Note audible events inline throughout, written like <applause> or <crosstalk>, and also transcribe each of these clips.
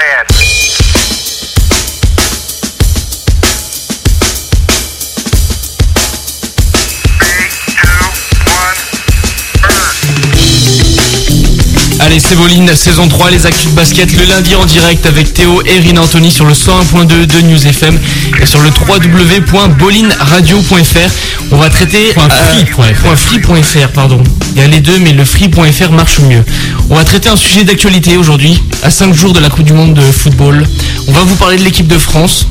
your. Allez, c'est Boline, saison 3, les actus de basket le lundi en direct avec Théo et Rina Anthony sur le 101.2 de News FM et sur le www.bolinradio.fr. On va traiter Free.fr. free.fr, pardon. Il y a les deux, mais le free.fr marche mieux. On va traiter un sujet d'actualité aujourd'hui, à 5 jours de la Coupe du Monde de football. On va vous parler de l'équipe de France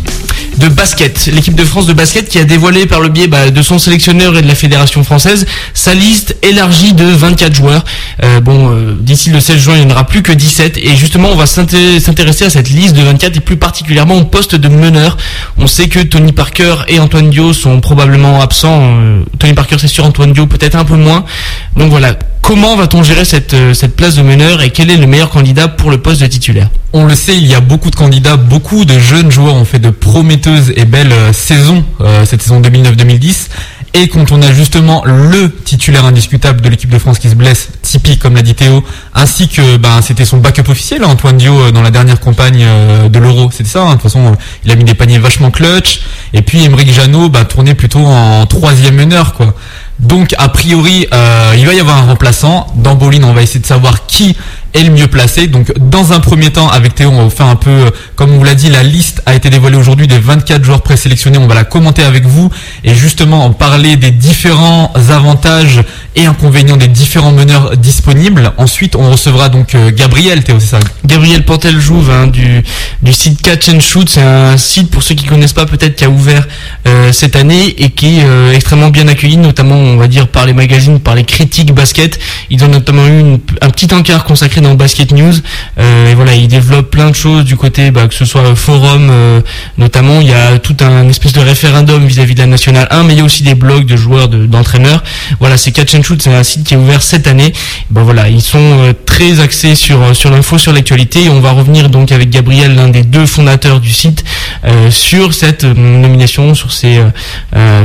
de basket, l'équipe de France de basket qui a dévoilé par le biais bah, de son sélectionneur et de la fédération française sa liste élargie de 24 joueurs. Euh, bon, euh, d'ici le 16 juin, il n'y en aura plus que 17 et justement, on va s'inté- s'intéresser à cette liste de 24 et plus particulièrement au poste de meneur. On sait que Tony Parker et Antoine Dio sont probablement absents. Euh, Tony Parker, c'est sûr, Antoine Dio peut-être un peu moins. Donc voilà, comment va-t-on gérer cette, euh, cette place de meneur et quel est le meilleur candidat pour le poste de titulaire? On le sait, il y a beaucoup de candidats, beaucoup de jeunes joueurs ont fait de prometteuses et belles euh, saisons, euh, cette saison 2009-2010. Et quand on a justement le titulaire indiscutable de l'équipe de France qui se blesse, Tipeee comme l'a dit Théo, ainsi que ben, c'était son backup officiel, hein, Antoine Dio, dans la dernière campagne de l'Euro, c'était ça. hein. De toute façon, il a mis des paniers vachement clutch. Et puis Emeric Janot bah, tournait plutôt en troisième meneur, quoi. Donc a priori, euh, il va y avoir un remplaçant. Dans Bolin, on va essayer de savoir qui est le mieux placé. Donc dans un premier temps, avec Théo, on va faire un peu, euh, comme on vous l'a dit, la liste a été dévoilée aujourd'hui des 24 joueurs présélectionnés. On va la commenter avec vous et justement en parler des différents avantages et inconvénients des différents meneurs disponibles. Ensuite, on recevra donc euh, Gabriel, Théo, c'est ça Gabriel Pantel-Jouve hein, du, du site Catch and Shoot, c'est un site pour ceux qui connaissent pas peut-être qui a ouvert euh, cette année et qui est euh, extrêmement bien accueilli, notamment on va dire par les magazines, par les critiques basket. Ils ont notamment eu un petit encart consacré dans Basket News et voilà, ils développent plein de choses du côté bah, que ce soit forum, notamment il y a tout un espèce de référendum vis-à-vis de la nationale 1, mais il y a aussi des blogs de joueurs, de- d'entraîneurs. Voilà, c'est Catch and Shoot, c'est un site qui est ouvert cette année. Ben voilà, ils sont euh, très axés sur euh, sur l'info, sur l'actualité. On va revenir donc avec Gabriel, l'un des deux fondateurs du site, euh, sur cette nomination, sur ces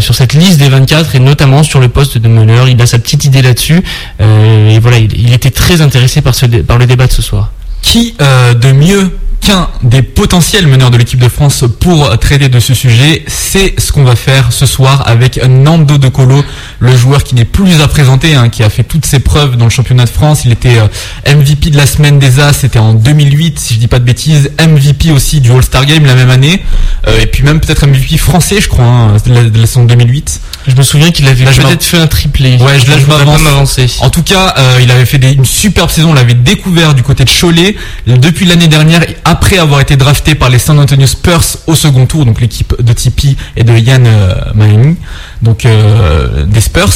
sur cette liste des 24 et notamment sur le poste de meneur. Il a sa petite idée là-dessus. Et voilà, il, il était très intéressé par ce par le débat de ce soir. Qui de mieux qu'un des potentiels meneurs de l'équipe de France pour traiter de ce sujet C'est ce qu'on va faire ce soir avec Nando De Colo, le joueur qui n'est plus à présenter, hein, qui a fait toutes ses preuves dans le championnat de France. Il était euh, MVP de la semaine des As, c'était en 2008 si je dis pas de bêtises. MVP aussi du All-Star Game la même année. Euh, et puis même peut-être MVP français je crois, hein, de, la, de la saison 2008. Je me souviens qu'il avait peut-être fait un triplé. Ouais, je- là, je m'avance. En tout cas, euh, il avait fait des- une superbe saison. On l'avait découvert du côté de Cholet depuis l'année dernière, après avoir été drafté par les San Antonio Spurs au second tour, donc l'équipe de Tipeee et de Yann euh, Mahimi, donc euh, des Spurs.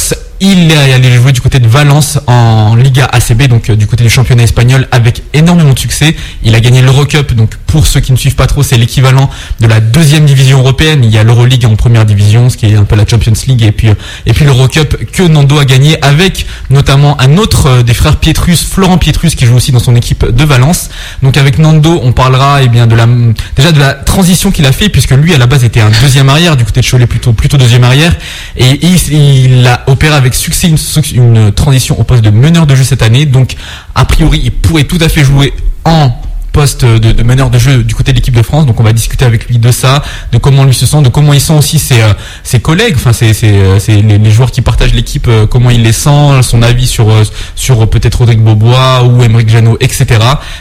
Il est allé jouer du côté de Valence en Liga ACB, donc euh, du côté du championnat espagnol, avec énormément de succès. Il a gagné l'Eurocup, donc pour ceux qui ne suivent pas trop, c'est l'équivalent de la deuxième division européenne. Il y a l'Euroleague en première division, ce qui est un peu la Champions League, et puis euh, et puis l'Eurocup que Nando a gagné avec notamment un autre euh, des frères Pietrus, Florent Pietrus, qui joue aussi dans son équipe de Valence. Donc avec Nando, on parlera eh bien déjà de la transition qu'il a fait, puisque lui à la base était un deuxième arrière du côté de Cholet, plutôt deuxième arrière, et il a opéré avec succès une, transition au poste de meneur de jeu cette année. Donc a priori, il pourrait tout à fait jouer en poste de, meneur de jeu du côté de l'équipe de France. Donc on va discuter avec lui de ça, de comment lui se sent, de comment il sent aussi ses, euh, ses collègues, enfin c'est c'est euh, c'est les, joueurs qui partagent l'équipe, euh, comment il les sent, son avis sur sur peut-être Rodrigue Bobois ou Emeric Janot, etc.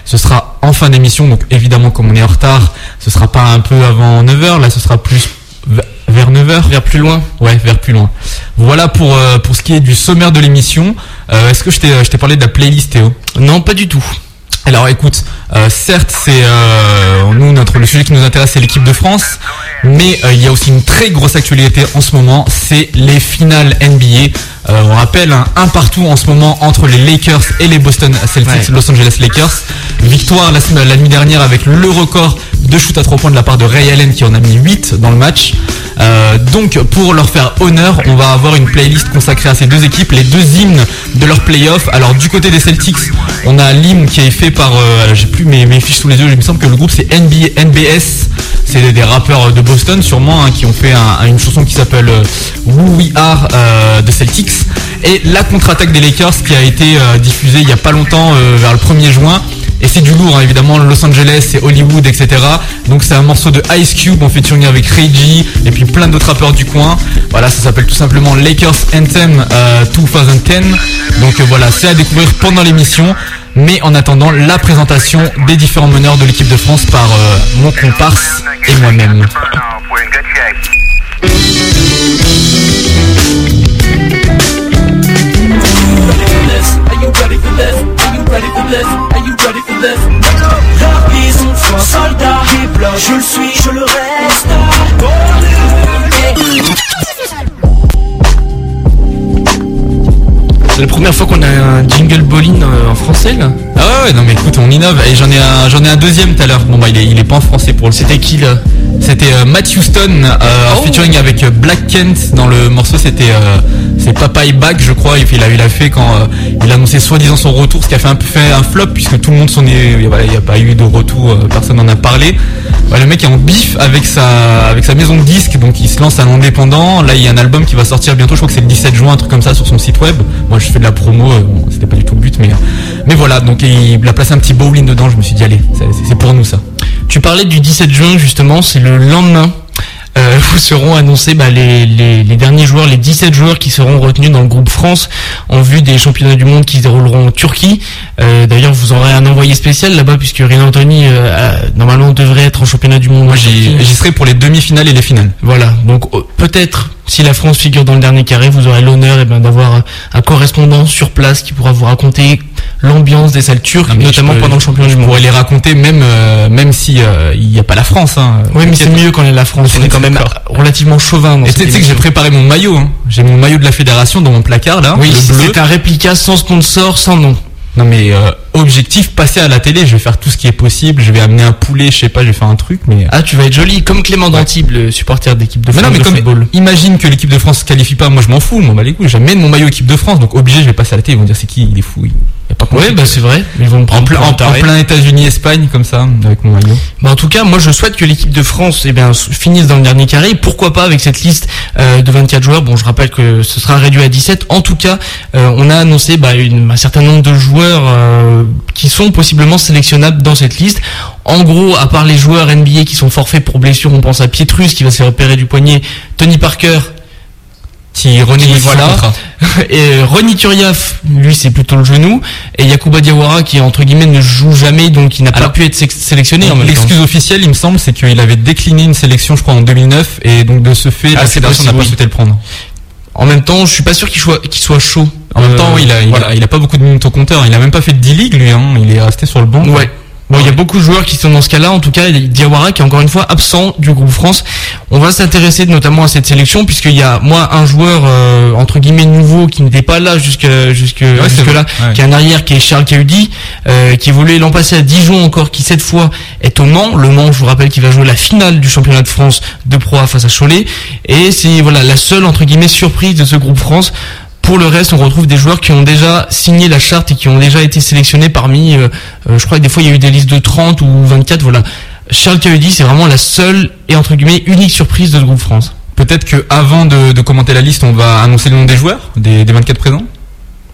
Ce sera en fin d'émission. Donc évidemment comme on est en retard, ce sera pas un peu avant 9h, là ce sera plus vers 9h Vers plus loin. Ouais, vers plus loin. Voilà pour, euh, pour ce qui est du sommaire de l'émission. Euh, Est-ce que je t'ai je t'ai parlé de la playlist, Théo? Non, pas du tout. alors écoute, euh, certes c'est euh, nous notre le sujet qui nous intéresse c'est l'équipe de France, mais euh, il y a aussi une très grosse actualité en ce moment, c'est les finales NBA. Euh, on rappelle un, un partout en ce moment entre les Lakers et les Boston Celtics, Ouais. Los Angeles Lakers. Victoire la, semaine- la nuit dernière avec le record de shoot à 3 points de la part de Ray Allen qui en a mis 8 dans le match. Euh, donc pour leur faire honneur, on va avoir une playlist consacrée à ces deux équipes, les deux hymnes de leur playoff. Alors du côté des Celtics, on a l'hymne qui est fait par, euh, j'ai plus mes, fiches sous les yeux, il me semble que le groupe c'est NBS, c'est des, rappeurs de Boston sûrement hein, qui ont fait un- une chanson qui s'appelle euh, Who We Are de Celtics. Et la contre-attaque des Lakers qui a été diffusée il y a pas longtemps, vers le 1er juin, Et c'est du lourd, hein, évidemment, Los Angeles, c'est Hollywood, etc. Donc c'est un morceau de Ice Cube en featuring avec Reggie et puis plein d'autres rappeurs du coin. Voilà, ça s'appelle tout simplement Lakers Anthem 2010. Donc voilà, c'est à découvrir pendant l'émission. Mais en attendant, la présentation des différents meneurs de l'équipe de France par mon comparse et moi-même. Soldat, je le suis, je le reste. C'est la première fois qu'on a un jingle bowling en français là Ah ouais, non mais écoute, on innove. Et j'en ai un, j'en ai un deuxième tout à l'heure. Bon bah il est, il est pas en français pour le. C'était qui là? C'était euh, Matt Houston euh, Oh. featuring avec euh, Black Kent dans le morceau. C'était euh, c'est Papa est back, je crois. Et puis il a, il a fait quand euh, il a annoncé soi-disant son retour, ce qui a fait un peu fait un flop puisque tout le monde s'en est. Voilà, il n'y a pas eu de retour, euh, personne n'en a parlé. Ouais, le mec est en bif avec sa avec sa maison de disques, donc il se lance à l'indépendant. Là, il y a un album qui va sortir bientôt. Je crois que c'est le 17 juin, un truc comme ça, sur son site web. Moi, je fais de la promo. euh, bon, C'était pas du tout le but, mais mais voilà. Donc il a placé un petit bowling dedans. Je me suis dit allez, c'est- c'est pour nous ça. Tu parlais du 17 juin justement, c'est le lendemain euh, <laughs> où seront annoncés bah, les, les, les derniers joueurs, les 17 joueurs qui seront retenus dans le groupe France en vue des championnats du monde qui se dérouleront en Turquie. Euh, D'ailleurs, vous aurez un envoyé spécial là-bas puisque Renan Anthony euh, normalement devrait être en championnat du monde. Moi, j'y serai pour les demi-finales et les finales. Voilà, donc euh, peut-être si la France figure dans le dernier carré, vous aurez l'honneur eh ben, d'avoir un correspondant sur place qui pourra vous raconter l'ambiance des salles turques, mais notamment peux- pendant le championnat du monde. pourrais les raconter même euh, même si euh, il n'y a pas la France. Hein. Oui, mais c'est mieux quand on est la France. On est quand même relativement chauvin. dans Et tu sais que j'ai préparé mon maillot. Hein. J'ai mon maillot de la fédération dans mon placard là. Oui, c'est un réplica sans sponsor, sans nom. Non mais euh, objectif, passer à la télé. Je vais faire tout ce qui est possible. Je vais amener un poulet, je sais pas, je vais faire un truc. Mais Ah, tu vas être joli, comme Clément D'Antibes, le supporter d'équipe de Mais France non, mais de comme football. imagine que l'équipe de France se qualifie pas, moi je m'en fous, moi bah les couilles, j'amène mon maillot équipe de France, donc obligé je vais passer à la télé, ils vont dire c'est qui, il est fou, il y a pas compris bah c'est vrai. Ils vont me en prendre plein, en, en États-Unis, Espagne, comme ça, avec mon maillot. Bah, en tout cas, moi je souhaite que l'équipe de France eh bien, finisse dans le dernier carré. Pourquoi pas avec cette liste euh, de 24 joueurs? Bon, je rappelle que ce sera réduit à 17. En tout cas, euh, on a annoncé bah, une- un certain nombre de joueurs euh, qui sont possiblement sélectionnables dans cette liste. En gros, à part les joueurs NBA qui sont forfaits pour blessure, on pense à Pietrus qui va se repérer du poignet, Tony Parker Qui son voilà. <laughs> et euh, Ronny Turiaf, lui c'est plutôt le genou, et Yakuba Diawara qui entre guillemets ne joue jamais donc il n'a pas pu être sé- sélectionné. L'excuse officielle, il me semble, c'est qu'il avait décliné une sélection, je crois, en 2009, et donc de ce fait, Ah, la fédération n'a pas oui. souhaité le prendre. En même temps, je suis pas sûr qu'il soit, qu'il soit chaud. En même Euh, temps, oui, il a, il, voilà. a, il a pas beaucoup de minutes au compteur, il a même pas fait de 10 ligues, lui, hein. il est resté sur le banc. Ouais. Bon, il y a beaucoup de joueurs qui sont dans ce cas-là. En tout cas, Diawara qui est encore une fois absent du groupe France. On va s'intéresser notamment à cette sélection puisqu'il y a moi un joueur euh, entre guillemets nouveau qui n'était pas là jusque jusque jusque là, ouais. qui est un arrière qui est Charles Caudi, euh, qui évoluait l'an passé à Dijon encore, qui cette fois est au Mans. Le Mans, je vous rappelle, qui va jouer la finale du championnat de France de Pro A face à Cholet. Et c'est voilà la seule entre guillemets surprise de ce groupe France. Pour le reste, on retrouve des joueurs qui ont déjà signé la charte et qui ont déjà été sélectionnés parmi, euh, euh, je crois que des fois il y a eu des listes de 30 ou 24, voilà. Charles Caudi, c'est vraiment la seule et entre guillemets unique surprise de ce groupe France. Peut-être que avant de, de commenter la liste, on va annoncer le nom des joueurs, des, des 24 présents?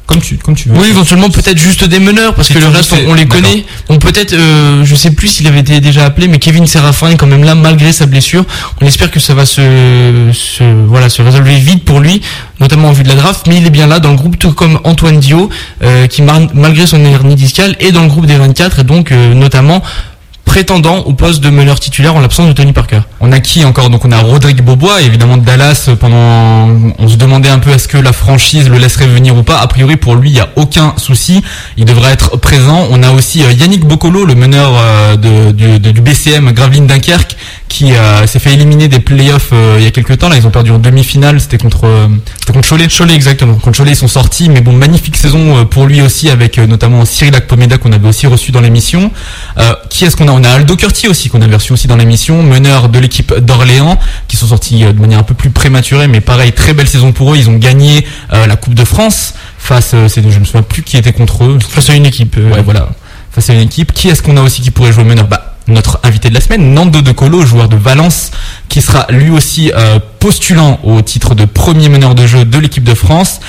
Comme tu, comme tu veux. Oui, éventuellement peut-être juste des meneurs parce Si que le reste on, on les connaît. Donc peut-être, euh, je sais plus s'il avait été déjà appelé, mais Kevin Serafin est quand même là malgré sa blessure. On espère que ça va se, se voilà se résolver vite pour lui, notamment en vue de la draft. Mais il est bien là dans le groupe, tout comme Antoine Dio, euh, qui malgré son hernie discale est dans le groupe des 24 et donc euh, notamment prétendant au poste de meneur titulaire en l'absence de Tony Parker. On a qui encore? Donc on a Rodrigue Bobois, évidemment de Dallas. euh, Pendant, on se demandait un peu est-ce que la franchise le laisserait venir ou pas. A priori pour lui, il y a aucun souci. Il devrait être présent. On a aussi euh, Yannick Bocolo, le meneur euh, du BCM Gravelines Dunkerque, qui euh, s'est fait éliminer des playoffs euh, il y a quelques temps. Là, ils ont perdu en demi-finale. C'était contre, euh, c'était contre Cholet. Cholet exactement. Contre Cholet, ils sont sortis, mais bon, magnifique saison euh, pour lui aussi, avec euh, notamment Cyril Akpomeda qu'on avait aussi reçu dans l'émission. Euh, qui est-ce qu'on a? On a Aldo Curti aussi, qu'on avait reçu aussi dans l'émission, meneur de l'équipe d'Orléans, qui sont sortis euh, de manière un peu plus prématurée, mais pareil, très belle saison pour eux. Ils ont gagné euh, la Coupe de France face, euh, c'est, je me souviens plus qui était contre eux. Face à une équipe. euh, Ouais, voilà. Face à une équipe. Qui est-ce qu'on a aussi qui pourrait jouer meneur? Bah, notre invité de la semaine, Nando De Colo, joueur de Valence, qui sera lui aussi euh, postulant au titre de premier meneur de jeu de l'équipe de France.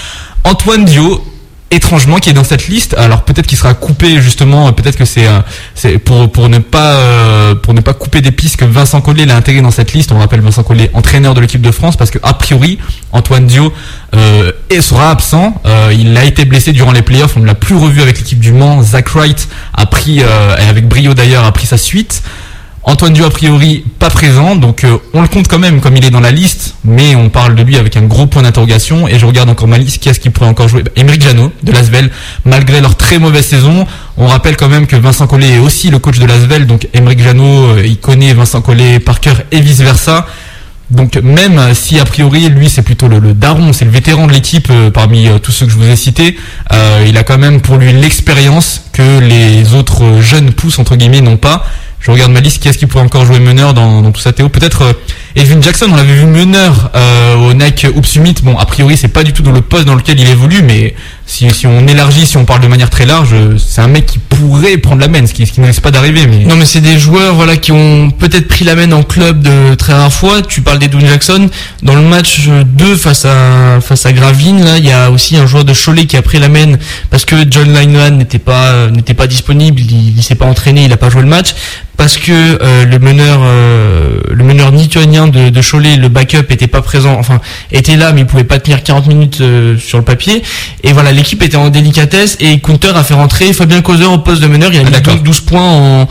Antoine Dio, étrangement qui est dans cette liste. Alors peut-être qu'il sera coupé justement, peut-être que c'est euh, c'est pour pour ne pas euh, pour ne pas couper des pistes que Vincent Collet l'a intégré dans cette liste. On rappelle Vincent Collet entraîneur de l'équipe de France parce que a priori Antoine Dio euh, sera absent. Il a été blessé durant les playoffs. On ne l'a plus revu avec l'équipe du Mans. Zach Wright a pris et avec brio d'ailleurs a pris sa suite. Antoine Dio a priori pas présent, donc euh, on le compte quand même comme il est dans la liste, mais on parle de lui avec un gros point d'interrogation. Et je regarde encore ma liste, qui est-ce qui pourrait encore jouer? Bah, Émeric Janot de Lasvel, malgré leur très mauvaise saison. On rappelle quand même que Vincent Collet est aussi le coach de Lasvel, donc Émeric Janot, euh, il connaît Vincent Collet par cœur et vice versa. Donc même si a priori lui c'est plutôt le, le daron, c'est le vétéran de l'équipe euh, parmi tous ceux que je vous ai cités, il a quand même pour lui l'expérience que les autres jeunes pousses entre guillemets n'ont pas. Je regarde ma liste, qui est-ce qui pourrait encore jouer meneur dans, dans tout ça Théo? Peut-être euh, Edwin Jackson, on l'avait vu meneur euh, au Nike Hoop Summit. Bon, a priori c'est pas du tout dans le poste dans lequel il évolue, mais si, on élargit, si on parle de manière très large, euh, c'est un mec qui pourrait prendre la main, ce qui, qui ne risque pas d'arriver. Mais Non mais c'est des joueurs voilà qui ont peut-être pris la main en club de très rares fois. Tu parles d'Edwin Jackson dans le match 2 face à face à Gravine là, il y a aussi un joueur de Cholet qui a pris la main parce que John Lineman n'était pas n'était pas disponible, il, il s'est pas entraîné, il a pas joué le match parce que euh, le meneur euh, le meneur lituanien de, de Cholet, le backup était pas présent, enfin était là mais il pouvait pas tenir 40 minutes euh, sur le papier et voilà l'équipe était en délicatesse et Counter a fait rentrer Fabien Causeur au poste de meneur, il a Ah, mis d'accord. 12, 12 points en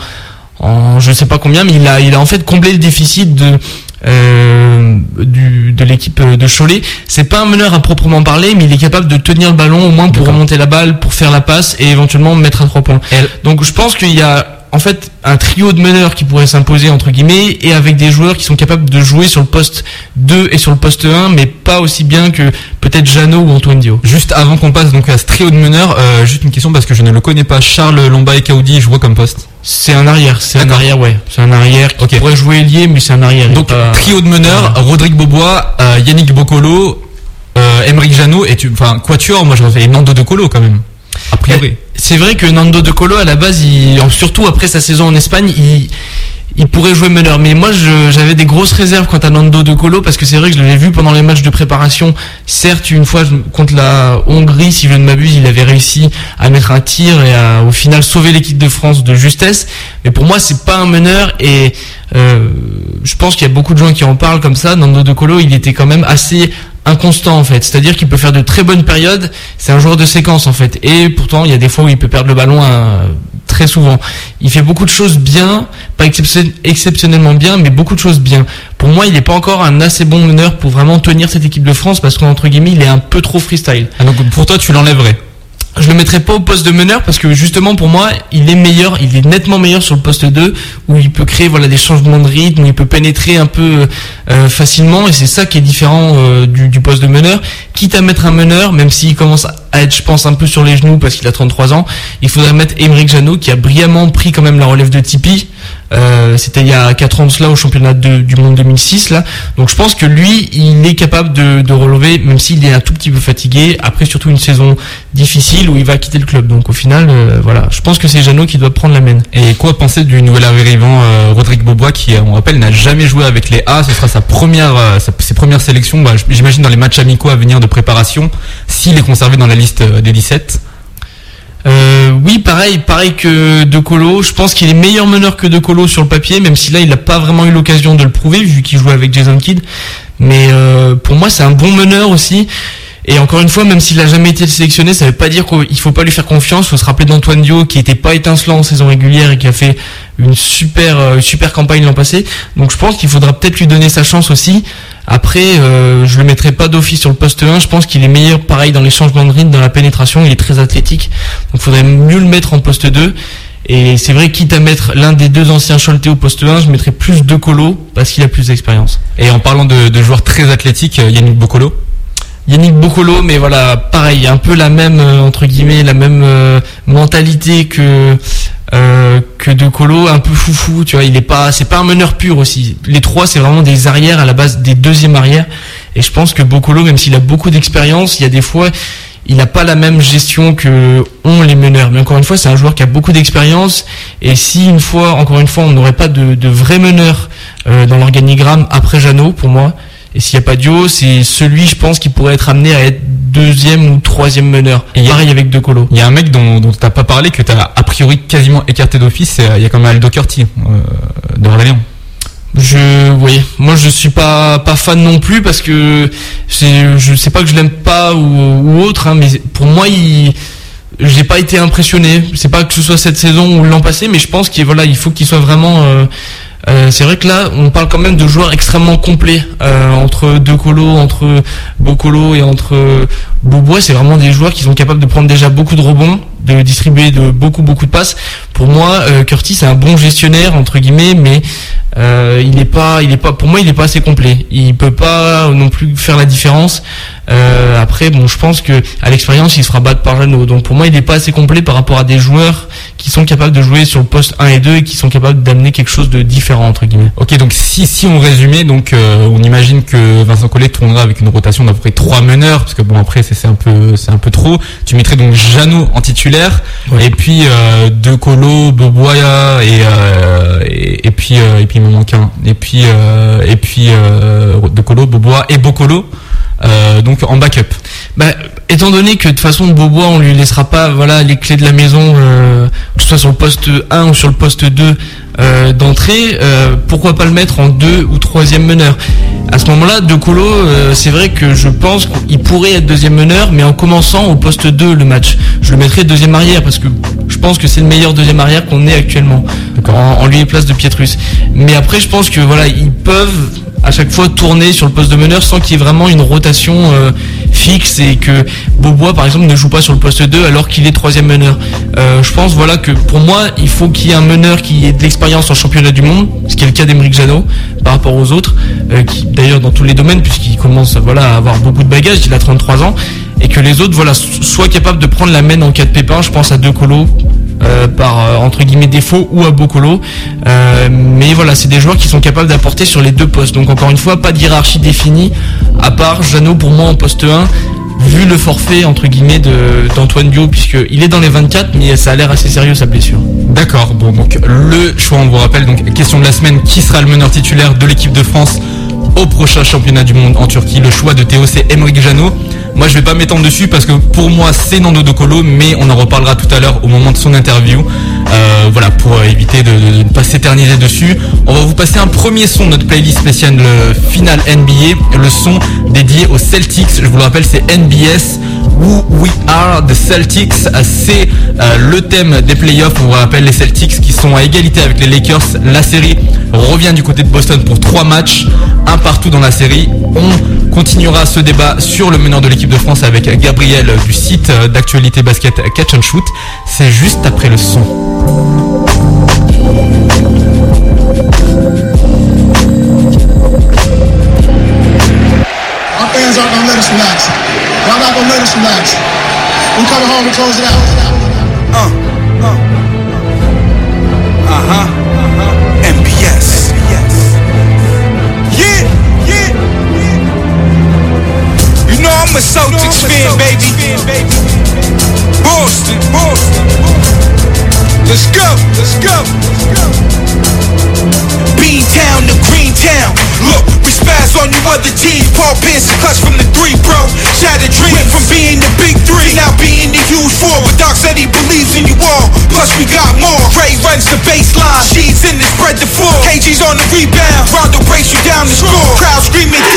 en je sais pas combien, mais il a, il a en fait comblé le déficit de euh, du, de l'équipe de Cholet. C'est pas un meneur à proprement parler, mais il est capable de tenir le ballon au moins pour remonter la balle, pour faire la passe et éventuellement mettre à trois points. Donc je pense qu'il y a en fait un trio de meneurs qui pourrait s'imposer entre guillemets et avec des joueurs qui sont capables de jouer sur le poste 2 et sur le poste 1 mais pas aussi bien que peut-être Jeannot ou Antoine Dio. Juste avant qu'on passe donc à ce trio de meneurs, euh, juste une question parce que je ne le connais pas. Charles Lomba et Kaoudi jouent comme poste? C'est un arrière, c'est un arrière ouais, c'est un arrière qui pourrait jouer ailier mais c'est un arrière. Donc pas- trio de meneurs, Rodrigue Bobois, euh, Yannick Bocolo, euh, Emeric Janot et tu, enfin Quatuor, moi je refais Nando De Colo quand même. Priori. C'est vrai que Nando De Colo à la base, surtout après sa saison en Espagne, il, pourrait jouer meneur. Mais moi, j'avais des grosses réserves quant à Nando De Colo parce que c'est vrai que je l'avais vu pendant les matchs de préparation. Certes, une fois contre la Hongrie, si je ne m'abuse, il avait réussi à mettre un tir et à au final sauver l'équipe de France de justesse. Mais pour moi, c'est pas un meneur et euh, je pense qu'il y a beaucoup de gens qui en parlent comme ça. Nando De Colo, il était quand même assez inconstant en fait. C'est-à-dire qu'il peut faire de très bonnes périodes. C'est un joueur de séquence en fait. Et pourtant, il y a des fois où il peut perdre le ballon euh, très souvent. Il fait beaucoup de choses bien, pas exception- exceptionnellement bien, mais beaucoup de choses bien. Pour moi, il n'est pas encore un assez bon meneur pour vraiment tenir cette équipe de France parce qu'entre guillemets, il est un peu trop freestyle. Ah, donc pour toi tu l'enlèverais? Je le mettrais pas au poste de meneur parce que justement pour moi il est meilleur, il est nettement meilleur sur le poste 2 où il peut créer voilà des changements de rythme, il peut pénétrer un peu euh, facilement et c'est ça qui est différent euh, du, poste de meneur. Quitte à mettre un meneur, même s'il commence à être je pense un peu sur les genoux parce qu'il a 33 ans, il faudrait mettre Émeric Janot qui a brillamment pris quand même la relève de Tipeee. Euh, C'était il y a 4 ans de cela au championnat du monde 2006 là. Donc je pense que lui il est capable de, relever même s'il est un tout petit peu fatigué. Après surtout une saison difficile où il va quitter le club. Donc au final, euh, voilà, je pense que c'est Jeannot qui doit prendre la main. Et quoi penser du nouvel arrivant euh, Rodrigue Bobois qui, euh, on rappelle, n'a jamais joué avec les A. Ce sera sa première, sa- ses premières sélections, bah, j'imagine dans les matchs amicaux à venir de préparation, s'il est conservé dans la liste euh, des 17. Euh, oui, pareil, pareil que De Colo. Je pense qu'il est meilleur meneur que De Colo sur le papier, même si là il n'a pas vraiment eu l'occasion de le prouver vu qu'il jouait avec Jason Kidd. Mais euh, pour moi, c'est un bon meneur aussi. Et encore une fois, même s'il n'a jamais été sélectionné, ça veut pas dire qu'il faut pas lui faire confiance. Il faut se rappeler d'Antoine Dio qui était pas étincelant en saison régulière et qui a fait une super euh, super campagne l'an passé. Donc je pense qu'il faudra peut-être lui donner sa chance aussi. Après, euh, je le mettrai pas d'office sur le poste 1. Je pense qu'il est meilleur, pareil, dans les changements de rythme, dans la pénétration. Il est très athlétique. Donc, il faudrait mieux le mettre en poste 2. Et c'est vrai, quitte à mettre l'un des deux anciens Choletais au poste 1, je mettrais plus de Colo parce qu'il a plus d'expérience. Et en parlant de, de joueurs très athlétiques, euh, Yannick Bocolo. Yannick Bocolo, mais voilà, pareil, un peu la même, euh, entre guillemets, la même euh, mentalité que euh, que De Colo, un peu foufou, tu vois, il est pas, c'est pas un meneur pur aussi. Les trois, c'est vraiment des arrières à la base, des deuxièmes arrières. Et je pense que Bocolo, même s'il a beaucoup d'expérience, il y a des fois, il n'a pas la même gestion que ont les meneurs. Mais encore une fois, c'est un joueur qui a beaucoup d'expérience. Et si une fois, encore une fois, on n'aurait pas de, de vrai meneur dans l'organigramme après Jeannot, pour moi, Et s'il n'y a pas Dio, c'est celui, je pense, qui pourrait être amené à être deuxième ou troisième meneur. Et y a- Pareil avec De Colo. Il y a un mec dont, dont t'as pas parlé, que t'as a priori quasiment écarté d'office, c'est, euh, il y a quand même Aldo Curti, euh, de Orléans. Je, oui, moi je suis pas pas fan non plus parce que je sais pas que je l'aime pas ou, ou autre, hein, mais pour moi il, j'ai pas été impressionné. C'est pas que ce soit cette saison ou l'an passé, mais je pense qu'il voilà, il faut qu'il soit vraiment. euh, euh, c'est vrai que là, on parle quand même de joueurs extrêmement complets euh, entre deux colos, entre Bocolo et entre Beaubois. C'est vraiment des joueurs qui sont capables de prendre déjà beaucoup de rebonds, de distribuer de beaucoup beaucoup de passes. Pour moi, euh, Curtis c'est un bon gestionnaire entre guillemets, mais euh, il n'est pas, il est pas, pour moi, il n'est pas assez complet. Il peut pas non plus faire la différence. Euh, après, bon, je pense que à l'expérience, il se fera battre par Jeannot. Donc pour moi, il n'est pas assez complet par rapport à des joueurs qui sont capables de jouer sur le poste 1 et 2 et qui sont capables d'amener quelque chose de différent entre guillemets. Ok, donc si, si on résumait, donc euh, on imagine que Vincent Collet tournera avec une rotation d'à peu près trois meneurs, parce que bon après c'est un peu c'est un peu trop. Tu mettrais donc Jeannot en titulaire, Ouais. et puis euh, De Colo, Boboya et, euh, et et puis euh, et puis il me manque un, et puis euh, et puis euh, De Colo, Bobois et Bocolo, euh, donc en backup. Bah, étant donné que de toute façon Beaubois on lui laissera pas voilà les clés de la maison euh, que ce soit sur le poste 1 ou sur le poste 2 euh, d'entrée euh, pourquoi pas le mettre en deux ou troisième meneur? À ce moment-là De Colo euh, c'est vrai que je pense qu'il pourrait être deuxième meneur mais en commençant au poste 2 le match. Je le mettrais deuxième arrière parce que je pense que c'est le meilleur deuxième arrière qu'on ait actuellement. En, en lui et place de Pietrus. Mais après je pense que voilà ils peuvent à chaque fois tourner sur le poste de meneur sans qu'il y ait vraiment une rotation euh, fixe et que Beaubois par exemple ne joue pas sur le poste 2 alors qu'il est troisième meneur. Euh, je pense voilà que pour moi il faut qu'il y ait un meneur qui ait de l'expérience en championnat du monde, ce qui est le cas d'Emeric Jano par rapport aux autres, euh, qui d'ailleurs dans tous les domaines puisqu'il commence voilà à avoir beaucoup de bagages, il a 33 ans et que les autres voilà so- soient capables de prendre la main en cas de pépin. Je pense à deux colos euh, par euh, entre guillemets défaut ou à Bocolo. Euh, mais voilà, c'est des joueurs qui sont capables d'apporter sur les deux postes. Donc encore une fois, pas de hiérarchie définie, à part Jeannot pour moi en poste 1, vu le forfait entre guillemets d'Antoine Dio, puisqu'il est dans les 24, mais ça a l'air assez sérieux sa blessure. D'accord, bon donc le choix, on vous rappelle, donc question de la semaine, qui sera le meneur titulaire de l'équipe de France au prochain championnat du monde en Turquie? Le choix de Théo, c'est Emeric Jano. Moi je vais pas m'étendre dessus parce que pour moi c'est Nando De Colo, mais on en reparlera tout à l'heure au moment de son interview. Euh, voilà, pour euh, éviter de, ne pas s'éterniser dessus. On va vous passer un premier son de notre playlist spéciale le final NBA, le son dédié aux Celtics. Je vous le rappelle, c'est NBS. Who We Are the Celtics, c'est euh, le thème des playoffs. On vous rappelle les Celtics qui sont à égalité avec les Lakers. La série revient du côté de Boston pour trois matchs, un partout dans la série. On continuera ce débat sur le meneur de l'équipe de France avec Gabriel du site d'actualité basket Catch and Shoot. C'est juste après le son. Our fans aren't gonna let us relax. Y'all not gonna let us relax. We're coming home and close it out. On the rebound. Rondo breaks you down the score. Crowd screaming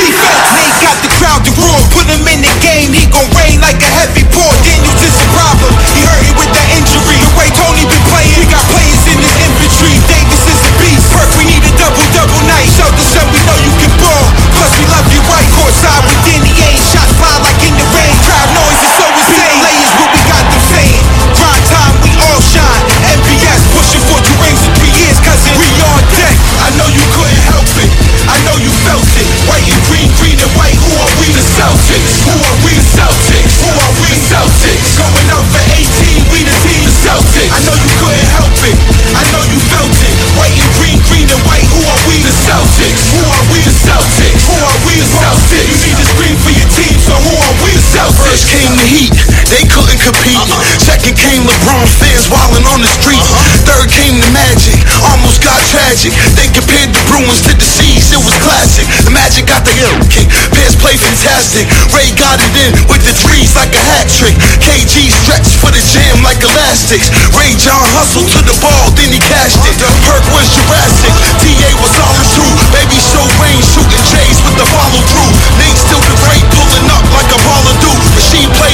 Magic. They compared the Bruins to the Seas, it was classic. The Magic got the ill kick. Bears play fantastic. Ray got it in with the trees like a hat trick. KG stretched for the jam like elastics. Ray John hustled to the ball, then he cashed it. Perk was Jurassic. TA was solid too. Baby show Wayne shooting J's with the follow through. Nate still the great pulling up like a baller do. Machine play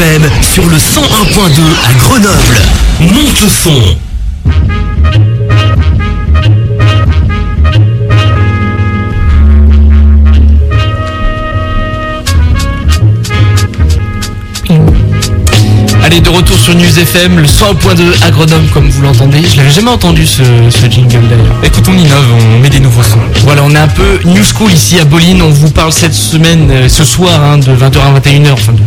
FM sur le 101.2 à Grenoble. Monte le son. Allez, de retour sur News FM, le 100.2 à Grenoble, comme vous l'entendez. Je l'avais jamais entendu ce, ce jingle d'ailleurs. Écoute, on innove, on met des nouveaux sons. Voilà, on est un peu New School ici à Bolin. On vous parle cette semaine, euh, ce soir, hein, de 20h à 21h, enfin de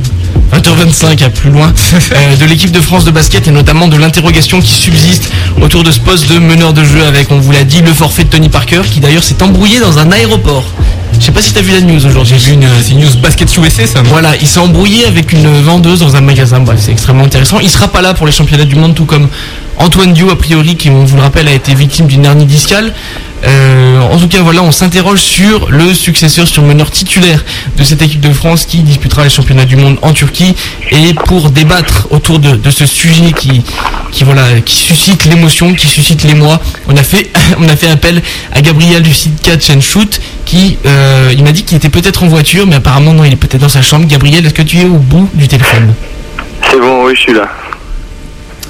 20h25 à plus loin, <laughs> euh, de l'équipe de France de basket et notamment de l'interrogation qui subsiste autour de ce poste de meneur de jeu avec, on vous l'a dit, le forfait de Tony Parker qui d'ailleurs s'est embrouillé dans un aéroport. Je sais pas si t'as vu la news aujourd'hui. J'ai vu une, une news basket USA, ça. Voilà, il s'est embrouillé avec une vendeuse dans un magasin. C'est extrêmement intéressant. Il sera pas là pour les championnats du monde, tout comme Antoine Dio, a priori, qui, on vous le rappelle, a été victime d'une hernie discale. Euh, en tout cas, voilà, on s'interroge sur le successeur, sur le meneur titulaire de cette équipe de France qui disputera les championnats du monde en Turquie. Et pour débattre autour de, ce sujet qui, voilà, qui suscite l'émotion, qui suscite l'émoi, on a fait, <laughs> on a fait appel à Gabriel du and Shoot qui, euh, il m'a dit qu'il était peut-être en voiture, mais apparemment non, il est peut-être dans sa chambre. Gabriel, est-ce que tu es au bout du téléphone? C'est bon, oui, je suis là.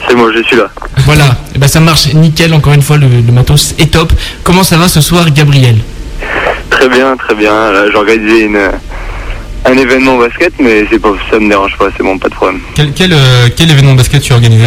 C'est moi, je suis là. Voilà, et ben ça marche nickel, encore une fois, le, le matos est top. Comment ça va ce soir, Gabriel? Très bien, très bien. J'ai organisé une, un événement basket, mais c'est pas, ça me dérange pas, c'est bon, pas de problème. Quel, quel, euh, quel événement basket tu as organisé?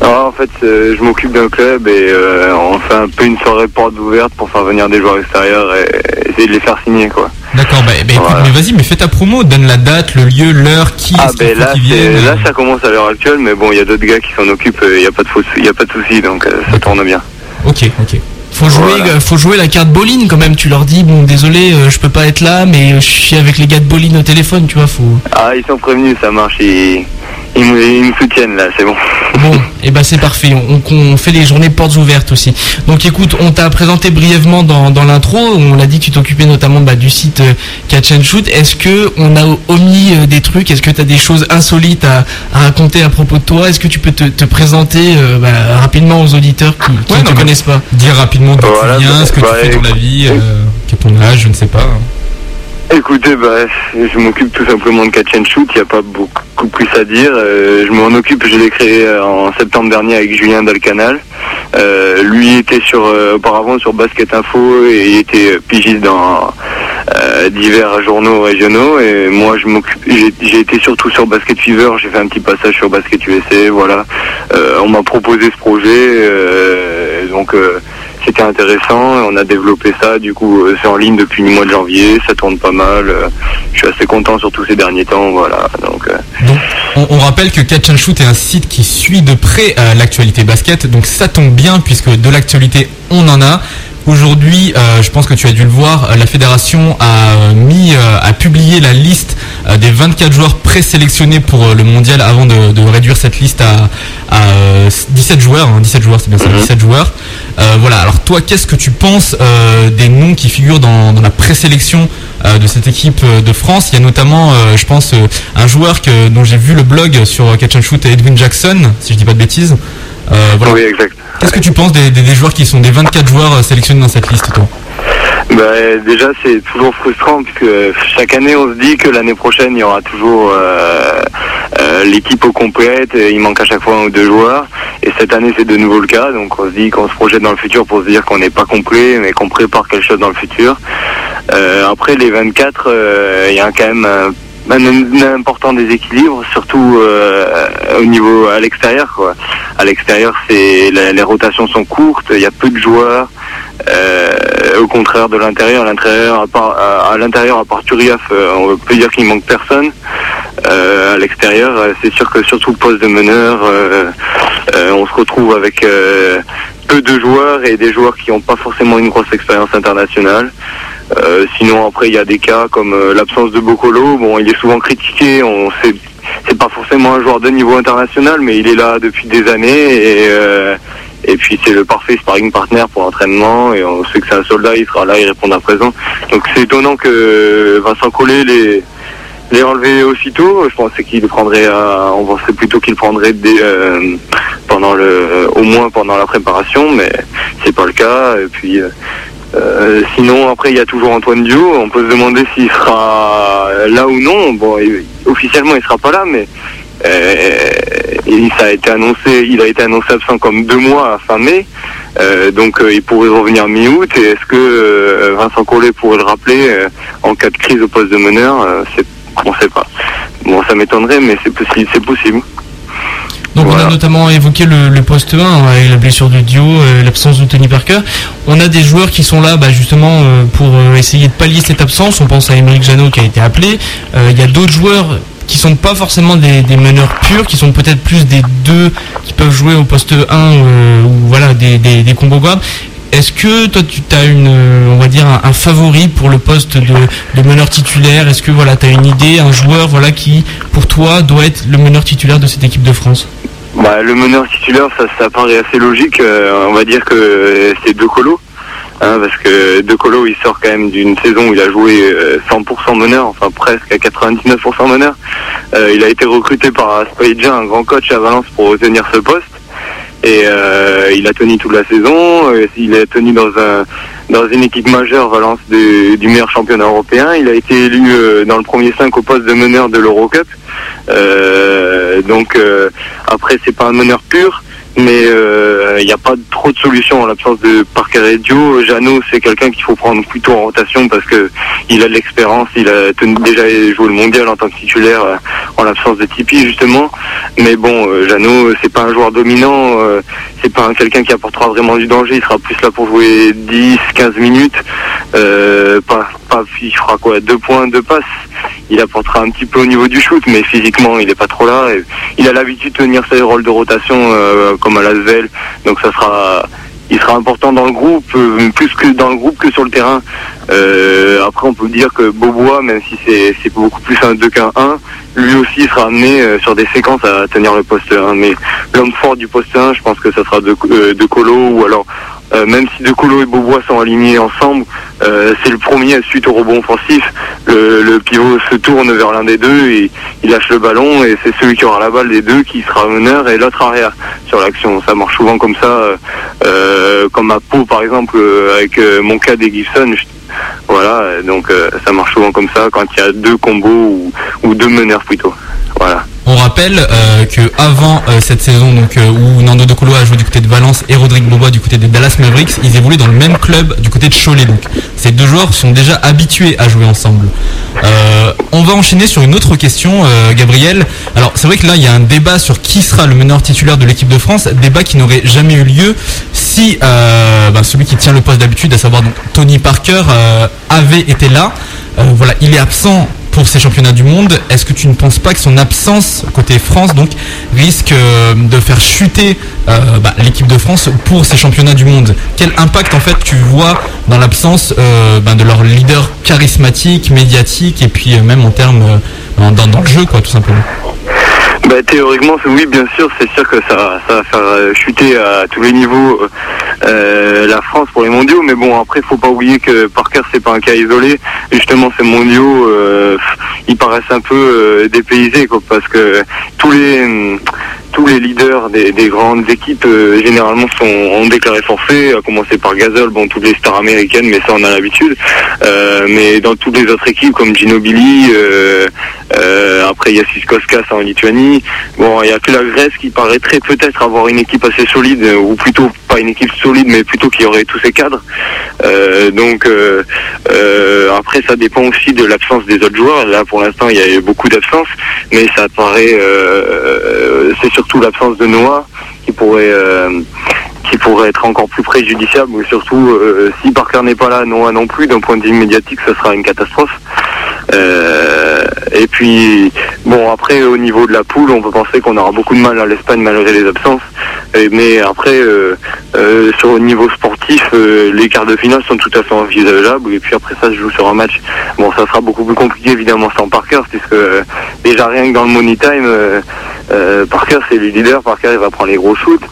Alors, en fait, euh, je m'occupe d'un club et euh, on fait un peu une soirée porte ouverte pour faire venir des joueurs extérieurs et essayer de les faire signer, quoi. D'accord, bah, bah, Voilà. mais vas-y, mais fais ta promo, donne la date, le lieu, l'heure, qui Ah est-ce ben là, c'est- viennent. là, ça commence à l'heure actuelle, mais bon, il y a d'autres gars qui s'en occupent, il n'y a pas de y a pas de souci, donc euh, ça tourne bien. Ok, ok. Faut jouer, Voilà. euh, faut jouer la carte Bolin quand même. Tu leur dis bon, désolé, euh, je peux pas être là, mais euh, je suis avec les gars de Bolin au téléphone, tu vois. Faut. Ah, ils sont prévenus, ça marche, ils, ils, me, ils me soutiennent là, c'est bon. Bon, et ben c'est parfait. On, on fait les journées portes ouvertes aussi. Donc écoute, on t'a présenté brièvement dans, dans l'intro. On l'a dit, tu t'occupais notamment bah, du site euh, Catch and Shoot. Est-ce que on a omis euh, des trucs? Est-ce que tu as des choses insolites à, à raconter à propos de toi? Est-ce que tu peux te, te présenter euh, bah, rapidement aux auditeurs qui, qui Ouais, ne non, te connaissent pas? Dire rapidement d'où Voilà, tu viens, bah, ce que bah, tu fais dans la vie, euh, quel est ton âge, je ne sais pas. Écoutez, bah, je m'occupe tout simplement de catch and shoot, il n'y a pas beaucoup plus à dire. Euh, je m'en occupe, je l'ai créé euh, en septembre dernier avec Julien Dalcanal. Euh, lui était sur euh, auparavant sur Basket Info et il était pigiste dans euh, divers journaux régionaux et moi je m'occupe j'ai été surtout sur Basket Fever, j'ai fait un petit passage sur Basket USA, voilà. Euh, on m'a proposé ce projet donc c'était intéressant, on a développé ça, du coup euh, c'est en ligne depuis le mois de janvier, ça tourne pas mal, euh, je suis assez content sur tous ces derniers temps, voilà. Donc euh, Donc, on, on rappelle que Catch and Shoot est un site qui suit de près l'actualité basket, donc ça tombe bien puisque de l'actualité on en a. Aujourd'hui, euh, je pense que tu as dû le voir, euh, la fédération a euh, mis, euh, a publié la liste euh, des 24 joueurs présélectionnés pour le mondial avant de, de réduire cette liste à, à, euh, 17 joueurs. hein, 17 joueurs, c'est bien ça, 17 joueurs. Euh, voilà. Alors toi, qu'est-ce que tu penses des noms qui figurent dans, dans la présélection de cette équipe de France? Il y a notamment, je pense, un joueur que, dont j'ai vu le blog sur Catch and Shoot, Edwin Jackson, si je dis pas de bêtises. Euh, voilà. oui exact. Qu'est-ce que tu penses des, des- des joueurs qui sont des 24 joueurs euh, sélectionnés dans cette liste, toi Bah, déjà, c'est toujours frustrant puisque chaque année, on se dit que l'année prochaine, il y aura toujours euh, l'équipe au complète, et il manque à chaque fois un ou deux joueurs. Et cette année, c'est de nouveau le cas. Donc, on se dit qu'on se projette dans le futur pour se dire qu'on n'est pas complet, mais qu'on prépare quelque chose dans le futur. Euh, après, les 24, euh, il y a quand même un, un important déséquilibre, surtout euh, au niveau à l'extérieur. Quoi. À l'extérieur, c'est les rotations sont courtes, il y a peu de joueurs. Euh, au contraire de l'intérieur, à l'intérieur, à, part- à, l'intérieur, à part Turiaf, euh, on peut dire qu'il manque personne. Euh, à l'extérieur, euh, c'est sûr que surtout le poste de meneur, euh, on se retrouve avec peu de joueurs et des joueurs qui n'ont pas forcément une grosse expérience internationale. Euh, sinon après il y a des cas comme euh, l'absence de Bocolo. Bon, il est souvent critiqué. On sait, c'est pas forcément un joueur de niveau international, mais il est là depuis des années et euh, et puis c'est le parfait sparring partner pour l'entraînement et on sait que c'est un soldat, il sera là, il répondra présent. Donc c'est étonnant que Vincent Collet les les aussitôt. Je pensais qu'il prendrait, à- on pensait plutôt qu'il prendrait dès, euh, pendant le, au moins pendant la préparation, mais c'est pas le cas. Et puis euh, euh, sinon après il y a toujours Antoine Dio. On peut se demander s'il sera là ou non. Bon, officiellement il sera pas là, mais euh, il, ça a été annoncé, il a été annoncé absent comme deux mois à fin mai. Euh, donc il pourrait revenir mi-août. Et est-ce que Vincent Collet pourrait le rappeler en cas de crise au poste de meneur on sait pas. Bon, ça m'étonnerait, mais c'est possible. C'est possible. Donc on a notamment évoqué le, le poste 1 hein, avec la blessure de Dio, l'absence de Tony Parker. On a des joueurs qui sont là bah, justement euh, pour euh, essayer de pallier cette absence. On pense à Émeric Janot qui a été appelé. Euh, Il y a d'autres joueurs qui sont pas forcément des, des meneurs purs, qui sont peut-être plus des deux qui peuvent jouer au poste 1 euh, ou voilà des, des, des combos guards. Est-ce que toi tu as une euh, on va dire un, favori pour le poste de, meneur titulaire? Est-ce que voilà tu as une idée, un joueur voilà qui pour toi doit être le meneur titulaire de cette équipe de France? Bah, le meneur titulaire, ça, ça paraît assez logique. Euh, on va dire que euh, c'est De Colo. Hein, parce que De Colo, il sort quand même d'une saison où il a joué euh, 100% meneur, enfin presque à 99% meneur. Il a été recruté par Spaidja, un grand coach à Valence, pour tenir ce poste. Et euh, il a tenu toute la saison. euh, Il a tenu dans un dans une équipe majeure Valence du, meilleur championnat européen. Il a été élu euh, dans le premier 5 au poste de meneur de l'Eurocup. Euh, donc après c'est pas un meneur pur, mais euh, il n'y a pas trop de solution en l'absence de Parker et Dio. Jeannot c'est quelqu'un qu'il faut prendre plutôt en rotation parce que il a de l'expérience, il a déjà joué le mondial en tant que titulaire euh, en l'absence de Tipeee justement. Mais bon, euh, Jeannot c'est pas un joueur dominant, euh, c'est pas un- quelqu'un qui apportera vraiment du danger. Il sera plus là pour jouer 10-15 minutes. Euh, pas, pas, il fera quoi? Deux points, deux passes? Il apportera un petit peu au niveau du shoot, mais physiquement, il est pas trop là. Il a l'habitude de tenir ses rôles de rotation euh, comme à l'Asvel, donc ça sera, il sera important dans le groupe, euh, plus que dans le groupe que sur le terrain. Euh, après, on peut dire que Bobois, même si c'est beaucoup plus un 2 qu'un 1, lui aussi sera amené euh, sur des séquences à tenir le poste 1. Mais l'homme fort du poste 1, je pense que ça sera de, de Colo ou alors euh, même si De et Bobois sont alignés ensemble, euh, c'est le premier suite au rebond offensif. Le, le pivot se tourne vers l'un des deux et il lâche le ballon et c'est celui qui aura la balle des deux qui sera meneur et l'autre arrière sur l'action. Ça marche souvent comme ça, euh, euh, comme à Pau par exemple euh, avec euh, mon cas des Gibson. Voilà, donc ça marche souvent comme ça quand il y a deux combos ou, ou deux meneurs plutôt. Voilà. On rappelle euh, que avant euh, cette saison, euh, où Nando De Colo a joué du côté de Valence et Rodrigue Bobois du côté des Dallas Mavericks, ils évoluaient dans le même club du côté de Cholet. Ces deux joueurs sont déjà habitués à jouer ensemble. On va enchaîner sur une autre question, Gabriel. Alors c'est vrai que là il y a un débat sur qui sera le meneur titulaire de l'équipe de France, débat qui n'aurait jamais eu lieu si ben, celui qui tient le poste d'habitude, à savoir Tony Parker, avait été là. Voilà, il est absent pour ces championnats du monde. Est-ce que tu ne penses pas que son absence côté France donc risque euh, de faire chuter euh, bah, l'équipe de France pour ces championnats du monde? Quel impact en fait tu vois dans l'absence euh, ben, de leur leader charismatique, médiatique et puis même en termes dans, le jeu quoi tout simplement Bah, théoriquement, oui, bien sûr, c'est sûr que ça, ça va faire euh, chuter à tous les niveaux euh, la France pour les mondiaux. Mais bon, après, faut pas oublier que Parker, c'est pas un cas isolé. Justement, ces mondiaux, euh, ils paraissent un peu euh, dépaysés, quoi, parce que tous les tous les leaders des, des grandes équipes euh, généralement sont ont déclaré forfait, à commencer par Gasol, bon toutes les stars américaines, mais ça on a l'habitude. Euh, mais dans toutes les autres équipes comme Ginobili, euh, euh, après il y a Siskoskas en Lituanie. Bon, il y a que la Grèce qui paraîtrait peut-être avoir une équipe assez solide, euh, ou plutôt pas une équipe solide, mais plutôt qui aurait tous ses cadres. Euh, donc après ça dépend aussi de l'absence des autres joueurs. Là pour l'instant il y a eu beaucoup d'absence, mais ça paraît c'est surtout l'absence de Noah qui pourrait euh, qui pourrait être encore plus préjudiciable. ou Surtout euh, si Parker n'est pas là, Noah non plus. D'un point de vue médiatique, ce sera une catastrophe. Euh, et puis bon après au niveau de la poule, on peut penser qu'on aura beaucoup de mal à l'Espagne malgré les absences. Mais après euh, sur le niveau sportif, les quarts de finale sont tout à fait envisageables. Et puis après ça se joue sur un match. Bon, ça sera beaucoup plus compliqué évidemment sans Parker, puisque déjà rien que dans le money time, euh, Parker c'est le leader. Parker il va prendre les gros shoots.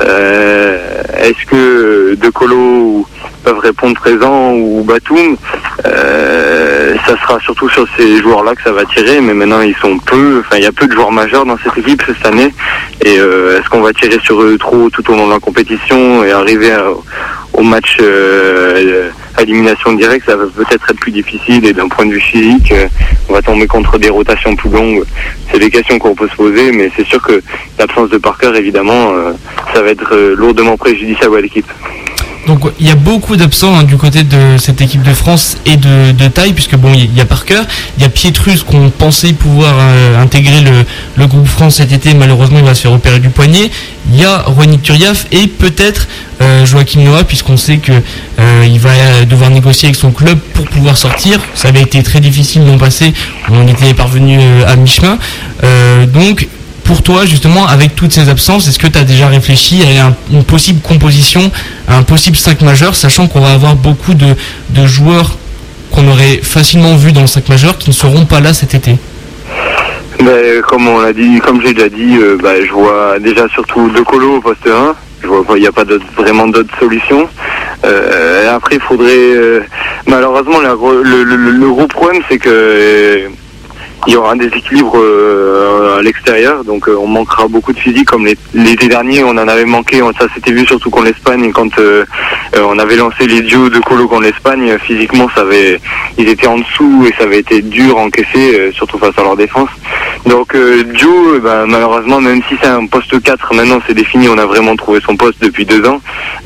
Euh, Est-ce que De Colo peuvent répondre présent ou Batum euh, Ça sera surtout sur ces joueurs-là que ça va tirer. Mais maintenant ils sont peu. Enfin, il y a peu de joueurs majeurs dans cette équipe cette année. Et euh, est-ce qu'on va tirer sur eux trop tout au long de la compétition et arriver à- au match euh, à élimination directe, ça va peut-être être plus difficile et d'un point de vue physique, euh, on va tomber contre des rotations plus longues. C'est des questions qu'on peut se poser, mais c'est sûr que l'absence de Parker, évidemment, euh, ça va être euh, lourdement préjudiciable à l'équipe. Donc il y a beaucoup d'absents hein, du côté de cette équipe de France et de, de taille, puisque bon, il y a Parker, il y a Pietrus qu'on pensait pouvoir euh, intégrer le, le groupe France cet été, malheureusement il va se faire opérer du poignet. Il y a Ronny Turiaf et peut-être euh, Joachim Noah, puisqu'on sait que euh, il va euh, devoir négocier avec son club pour pouvoir sortir. Ça avait été très difficile l'an passé, on était parvenu à mi-chemin. Donc pour toi, justement, avec toutes ces absences, est-ce que tu as déjà réfléchi à un- une possible composition, à un possible 5 majeur, sachant qu'on va avoir beaucoup de, de joueurs qu'on aurait facilement vus dans le 5 majeur qui ne seront pas là cet été? Ben, comme on l'a dit, comme j'ai déjà dit, euh, ben, je vois déjà surtout De Colo au poste 1. Je vois pas, il n'y a pas vraiment d'autres solutions. Euh, après, il faudrait, euh, malheureusement, le, gros problème, c'est que il y aura un déséquilibre euh, à l'extérieur, donc euh, on manquera beaucoup de physique comme l'été dernier, on en avait manqué, ça s'était vu surtout contre l'Espagne quand euh, euh, on avait lancé les duos de Colo contre l'Espagne, euh, physiquement ça avait, ils étaient en dessous et ça avait été dur à encaisser, euh, surtout face à leur défense. Donc Joe, ben, malheureusement, même si c'est un poste 4, maintenant c'est défini, on a vraiment trouvé son poste depuis deux ans,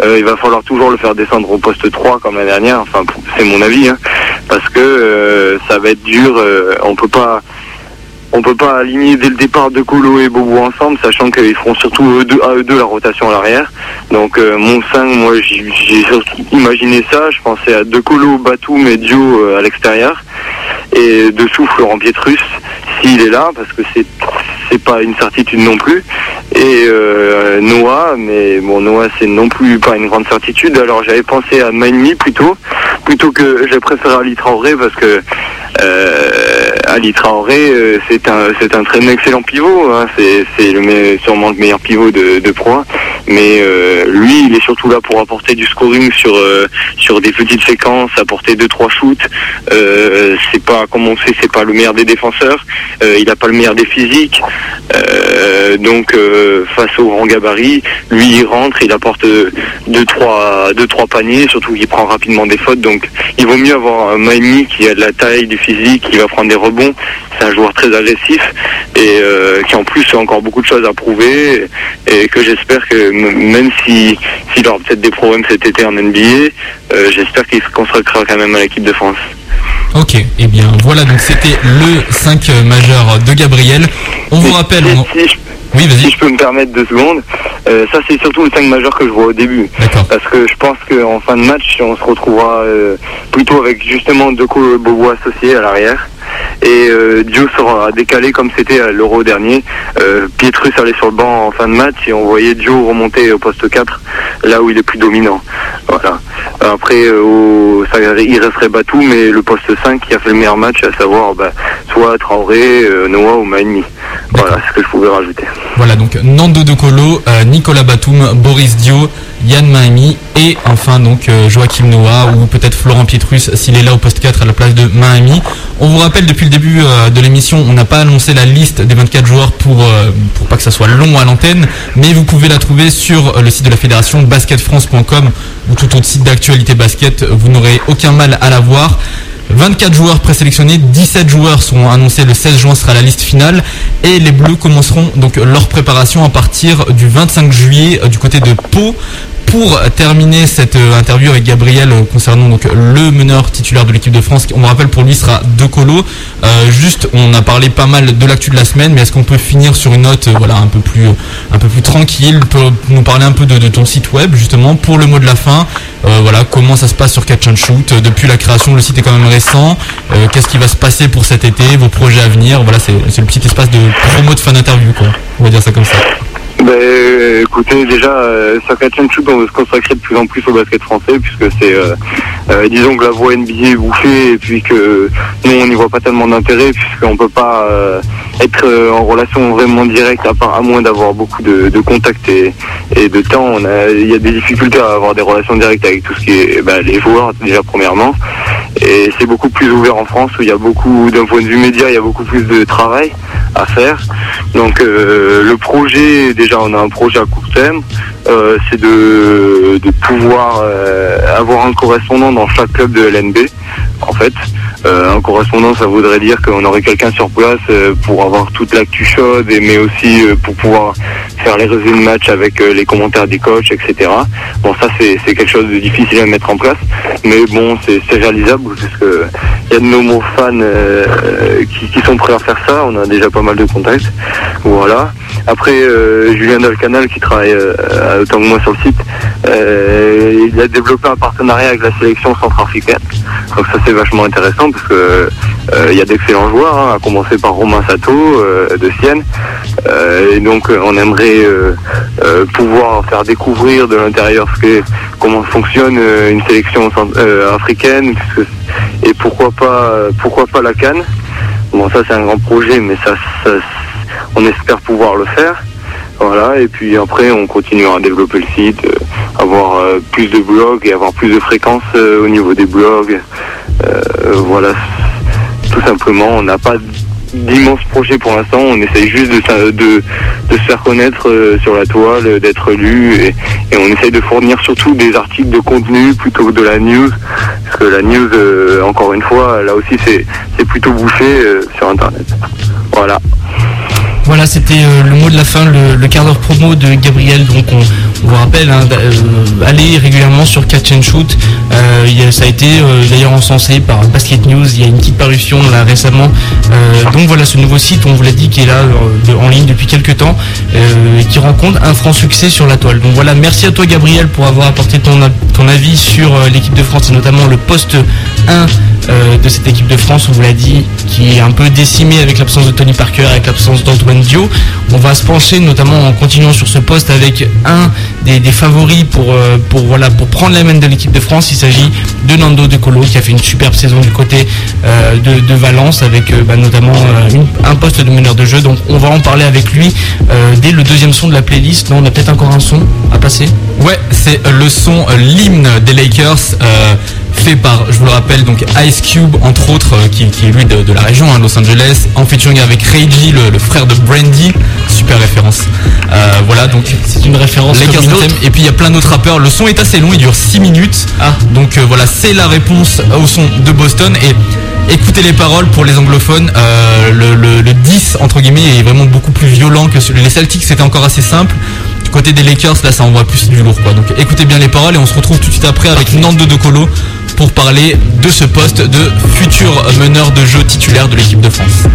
il va falloir toujours le faire descendre au poste 3 comme l'année dernière, enfin c'est mon avis, hein, parce que euh, ça va être dur, euh, on peut pas on peut pas aligner dès le départ De Colo et Bobo ensemble, sachant qu'ils feront surtout eux deux, à eux deux la rotation à l'arrière. Donc euh, mon 5, moi j'ai imaginé ça, je pensais à De Colo, Batum et Dio à l'extérieur. Et dessous Florent Pietrus, s'il est là, parce que c'est c'est pas une certitude non plus. Et euh, Noah, mais bon Noah c'est non plus pas une grande certitude. Alors j'avais pensé à Maimi plutôt, plutôt que j'ai préféré Ali Traoré parce que euh, Ali euh, c'est un c'est un très excellent pivot. hein. C'est c'est sûrement le meilleur pivot de, de Pro 1. Mais euh, lui il est surtout là pour apporter du scoring sur sur des petites séquences, apporter deux trois shoots. C'est pas comme on sait c'est pas le meilleur des défenseurs. Euh, il a pas le meilleur des physiques. Euh, donc euh, face au grand gabarit, lui il rentre, il apporte deux trois deux trois paniers, surtout qu'il prend rapidement des fautes. Donc il vaut mieux avoir un Maimi qui a de la taille, du physique, qui va prendre des rebonds. C'est un joueur très agressif et qui en plus a encore beaucoup de choses à prouver et que j'espère que même si s'il aura peut-être des problèmes cet été en NBA, j'espère qu'il se consacrera quand même à l'équipe de France. Ok, et eh bien voilà, donc c'était le 5 majeur de Gabriel. On vous rappelle, on- Oui, vas-y. si je peux me permettre deux secondes, euh, ça c'est surtout le 5 majeur que je vois au début. Parce que je pense qu'en fin de match, on se retrouvera euh, plutôt avec justement Deco Bobo associé à l'arrière. Et euh, Dio sera décalé comme c'était à l'Euro dernier. Euh, Pietrus allait sur le banc en fin de match et on voyait Dio remonter au poste 4, là où il est plus dominant. Voilà. Après, euh, au- ça, il resterait Batou, mais le poste 5 qui a fait le meilleur match, à savoir bah, soit Traoré, euh, Noah ou Maïmi. Voilà ce que je pouvais rajouter. Voilà, donc Nando De Colo, euh, Nicolas Batum, Boris Dio, Yann Mahimi et enfin donc euh, Joachim Noah ou peut-être Florent Pietrus s'il est là au poste 4 à la place de Mahimi. On vous rappelle depuis le début euh, de l'émission, on n'a pas annoncé la liste des 24 joueurs pour, pour pas que ça soit long à l'antenne, mais vous pouvez la trouver sur le site de la fédération basketfrance.com ou tout autre site d'actualité basket, vous n'aurez aucun mal à la voir. 24 joueurs présélectionnés, 17 joueurs sont annoncés le 16 juin sera la liste finale et les Bleus commenceront donc leur préparation à partir du 25 juillet euh, du côté de Pau. Pour terminer cette euh, interview avec Gabriel euh, concernant donc le meneur titulaire de l'équipe de France, on me rappelle pour lui sera De Colo. Euh, juste, on a parlé pas mal de l'actu de la semaine, mais est-ce qu'on peut finir sur une note, voilà, un peu plus, un peu plus tranquille, nous parler un peu de, ton site web justement pour le mot de la fin. Voilà, comment ça se passe sur Catch and Shoot depuis la création, le site est quand même récent. Qu'est-ce qui va se passer pour cet été, vos projets à venir Voilà, c'est le petit espace de promo de fan interview, quoi. On va dire ça comme ça. Ben, écoutez, déjà, euh, and Shoot, on veut se consacrer de plus en plus au basket français, puisque c'est, euh, euh, disons que la voie NBA est bouffée, et puis que nous, on n'y voit pas tellement d'intérêt, puisqu'on peut pas être en relation vraiment directe, à, part, à moins d'avoir beaucoup de, contacts et, de temps. Il y a des difficultés à avoir des relations directes avec tout ce qui est ben, les joueurs, déjà, premièrement. Et c'est beaucoup plus ouvert en France, où il y a beaucoup, d'un point de vue média, il y a beaucoup plus de travail à faire. Donc le projet, déjà on a un projet à court terme, euh, c'est de, de pouvoir euh, avoir un correspondant dans chaque club de LNB. En fait, Euh, un correspondant, ça voudrait dire qu'on aurait quelqu'un sur place euh, pour avoir toute l'actu chaude, et, mais aussi pour pouvoir faire les résumés de match avec les commentaires des coachs, etc. Bon, ça c'est quelque chose de difficile à mettre en place, mais bon, c'est réalisable parce que il y a de nombreux fans qui, sont prêts à faire ça. On a déjà pas mal de contacts. Voilà. Après, Julien Dalcanal qui travaille autant que moi sur le site, euh, il a développé un partenariat avec la sélection centrafricaine. Donc ça c'est vachement intéressant parce que euh, il y a d'excellents joueurs, hein, à commencer par Romain Sato euh, de Sienne. Et donc on aimerait pouvoir faire découvrir de l'intérieur ce que comment fonctionne une sélection africaine et pourquoi pas pourquoi pas la Cannes. Bon ça c'est un grand projet mais ça on espère pouvoir le faire. Voilà, et puis après on continuera à développer le site, euh, avoir euh, plus de blogs et avoir plus de fréquences euh, au niveau des blogs. Voilà, tout simplement, on n'a pas d'immenses projets pour l'instant, on essaye juste de, se faire connaître sur la toile, d'être lu et, on essaye de fournir surtout des articles de contenu plutôt que de la news, parce que la news, encore une fois, là aussi c'est plutôt bouché sur Internet. Voilà. Voilà, c'était euh, le mot de la fin, le, quart d'heure promo de Gabriel. Donc, on, vous rappelle, hein, euh, régulièrement sur Catch and Shoot. Euh, a- ça a été d'ailleurs encensé par Basket News. Il y a une petite parution là récemment. Donc voilà, ce nouveau site, on vous l'a dit, qui est là en ligne depuis quelques temps et qui rencontre un franc succès sur la toile. Donc voilà, merci à toi Gabriel pour avoir apporté ton, ton avis sur l'équipe de France et notamment le poste 1 euh, de cette équipe de France, on vous l'a dit, qui est un peu décimée avec l'absence de Tony Parker, avec l'absence d'Antoine Dio. On va se pencher notamment en continuant sur ce poste avec un des, favoris pour, euh, pour, voilà, pour prendre la main de l'équipe de France. Il s'agit de Nando De Colo qui a fait une superbe saison du côté euh, de, Valence avec bah, notamment un poste de meneur de jeu. Donc on va en parler avec lui dès le deuxième son de la playlist. Non, on a peut-être encore un son à passer? Ouais, c'est le son, l'hymne des Lakers, fait par, je vous le rappelle, donc Ice Cube, entre autres, euh, qui, qui est lui de, de la région, hein, Los Angeles, en featuring avec Reggie, le, le frère de Brandy, super référence. Euh, voilà, donc C'est une référence autre. Anthem. et puis il y a plein d'autres rappeurs. Le son est assez long, il dure 6 minutes. Ah. Donc euh, voilà, c'est la réponse au son de Boston et écoutez les paroles pour les anglophones. euh, le, le- le 10 entre guillemets est vraiment beaucoup plus violent que celui les Celtics. C'était encore assez simple. Côté des Lakers, là, ça envoie plus du lourd quoi. Donc écoutez bien les paroles et on se retrouve tout de suite après avec Nando De Colo pour parler de ce poste de futur meneur de jeu titulaire de l'équipe de France.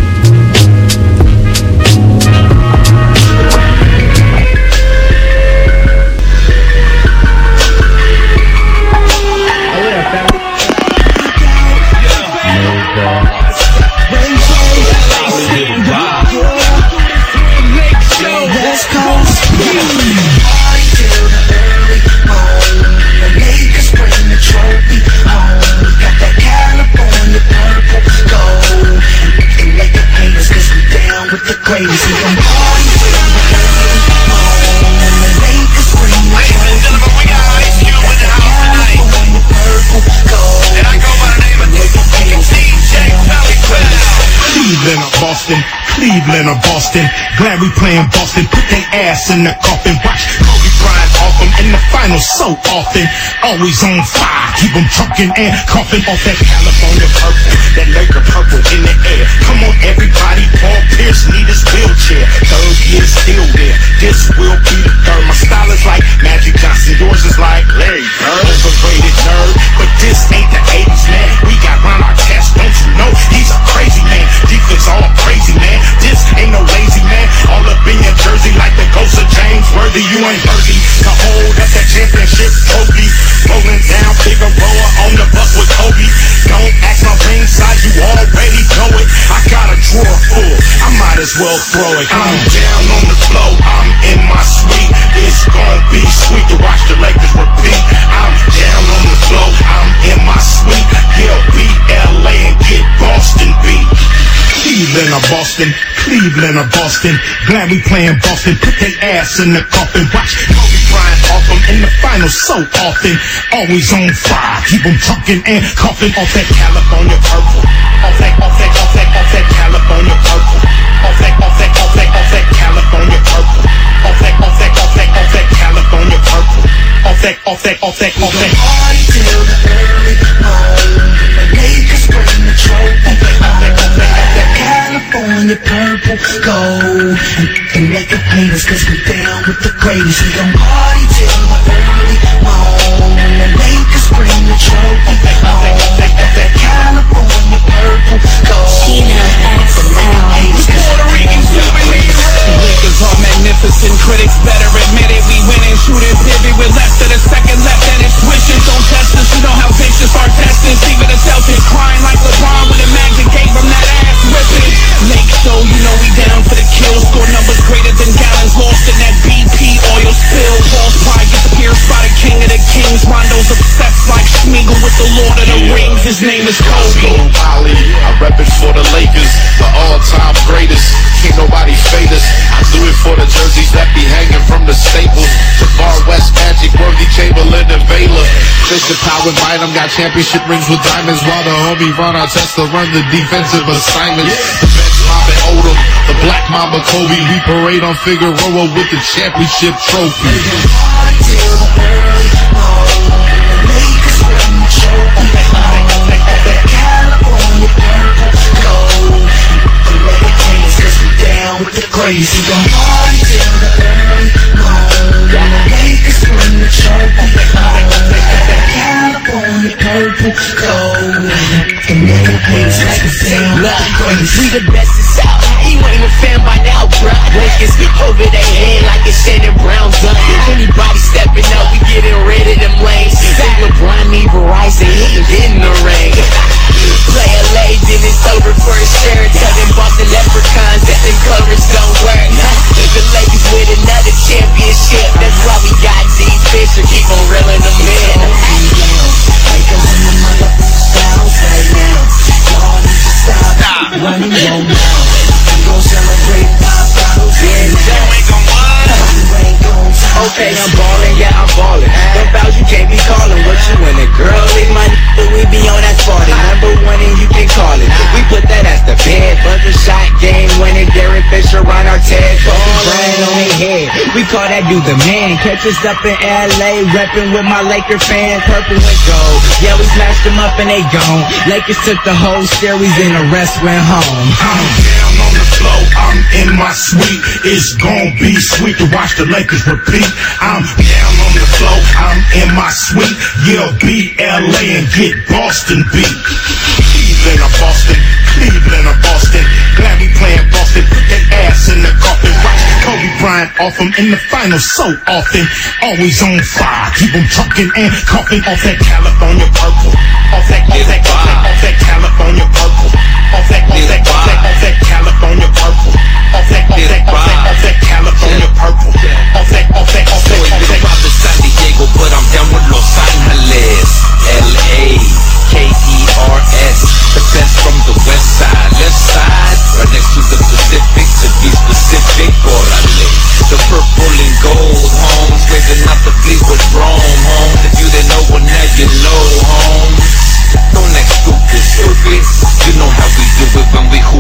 Cleveland or Boston. Glad we playing Boston. Put their ass in the coffin. Watch Kobe Bryant off them in the finals so often. Always on fire. Keep them trucking and coughing off that California purple. That Laker purple in the air. Come on, everybody. Paul Pierce need his wheelchair. Third year still there. This will be the third. My style is like Magic Johnson. Yours is like Larry Bird. Overrated nerd. But this ain't the 80s, man. Of James Worthy. You ain't worthy to hold up that championship trophy. Rolling down Figueroa on the bus with Kobe. Don't ask my ring you already know it. I got a drawer full, I might as well throw it. I'm down on the floor, I'm in my suite. It's gonna be sweet to watch the Lakers repeat. I'm down on the floor, I'm in my suite. Yeah, beat LA and get Boston. Cleveland or Boston, Cleveland or Boston. Glad we playing Boston. Put their ass in the coffin. Watch Kobe Bryant off them in the finals so often. Always on fire. Keep them trucking and coughing off that California purple. Off that, off that, off that, off that California purple. Off that, off that, off that, off that California purple. Off that, off that, off that, off that California purple. Off that, off that, off that, off that. 你是阳光 kings. Rondo's obsessed like Schmiegel with the Lord of the Rings. His name is Kobe. Wally, I rep it for the Lakers, the all-time greatest. Can't nobody fade us. I do it for the jerseys that be hanging from the staples. The Far West Magic, Worthy Chamberlain, and Baylor. Bishop Power Bynum got championship rings with diamonds, while the homie run Ron Artesta run the defensive assignments. The bench Mamba Odom, the Black Mamba Kobe. We parade on Figueroa with the championship trophy. Crazy, gon' party till the early morning. Lakers win the trophy. California purple gold. And nigga haters like a damn Look, we the best is out. You ain't a fan by now, bruh. Lakers over their head like a Shannon Brown gun. Anybody stepping up, we getting rid of them lanes. Say LeBron need Verizon, he ain't getting the ring. Play LA, then it's over for a shirt. Tell them Boston leprechauns that them colors don't work. The Lakers with another championship. That's why we got D Fisher, keep on reeling them in. Running your mouth. We gon' celebrate Okay, I'm ballin', yeah, I'm ballin'. Them fouls you can't be callin'. What you in it, girl? Leave my n- we be on that spotting. Number one and you can call it. We put that as the bed. Buzzer shot, game winning. Derek Fisher, Ron Artest, Kobe Bryant on their head. We call that dude the man. Catch us up in LA, reppin' with my Laker fans. Purple and gold. Yeah, we smashed them up and they gone. Lakers took the whole series and the rest went home. I'm in my suite. It's gonna be sweet to watch the Lakers repeat. I'm down on the floor, I'm in my suite. Yeah, beat LA and get Boston beat. Cleveland or Boston, Cleveland or Boston. Glad we playing Boston. Put that ass in the coffin. Watch Kobe Bryant off him in the finals so often. Always on fire. Keep him trucking and coughing off that California purple. Off that, off that, off that, off that California purple. Off that, off that, off that, off that California purple. Off that, California purple. Off that. From San Diego, but I'm down with Los Angeles, LA. The best from the west side, left side, right next to the Pacific. To be specific, Orale. The purple and gold homes, raising up the Fleetwood Rome homes. If you didn't know, well now you know homes. Don't act stupid, stupid.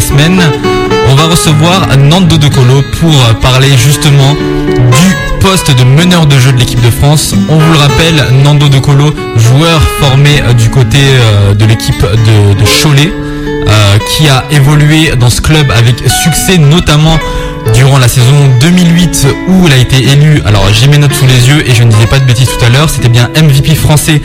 semaine. On va recevoir Nando De Colo pour parler justement du poste de meneur de jeu de l'équipe de France. On vous le rappelle, Nando De Colo, joueur formé euh, du côté euh, de l'équipe de, de Cholet, euh, qui a évolué dans ce club avec succès, notamment durant la saison 2008 où il a été élu, alors j'ai mes notes sous les yeux et je ne disais pas de bêtises tout à l'heure, c'était bien MVP français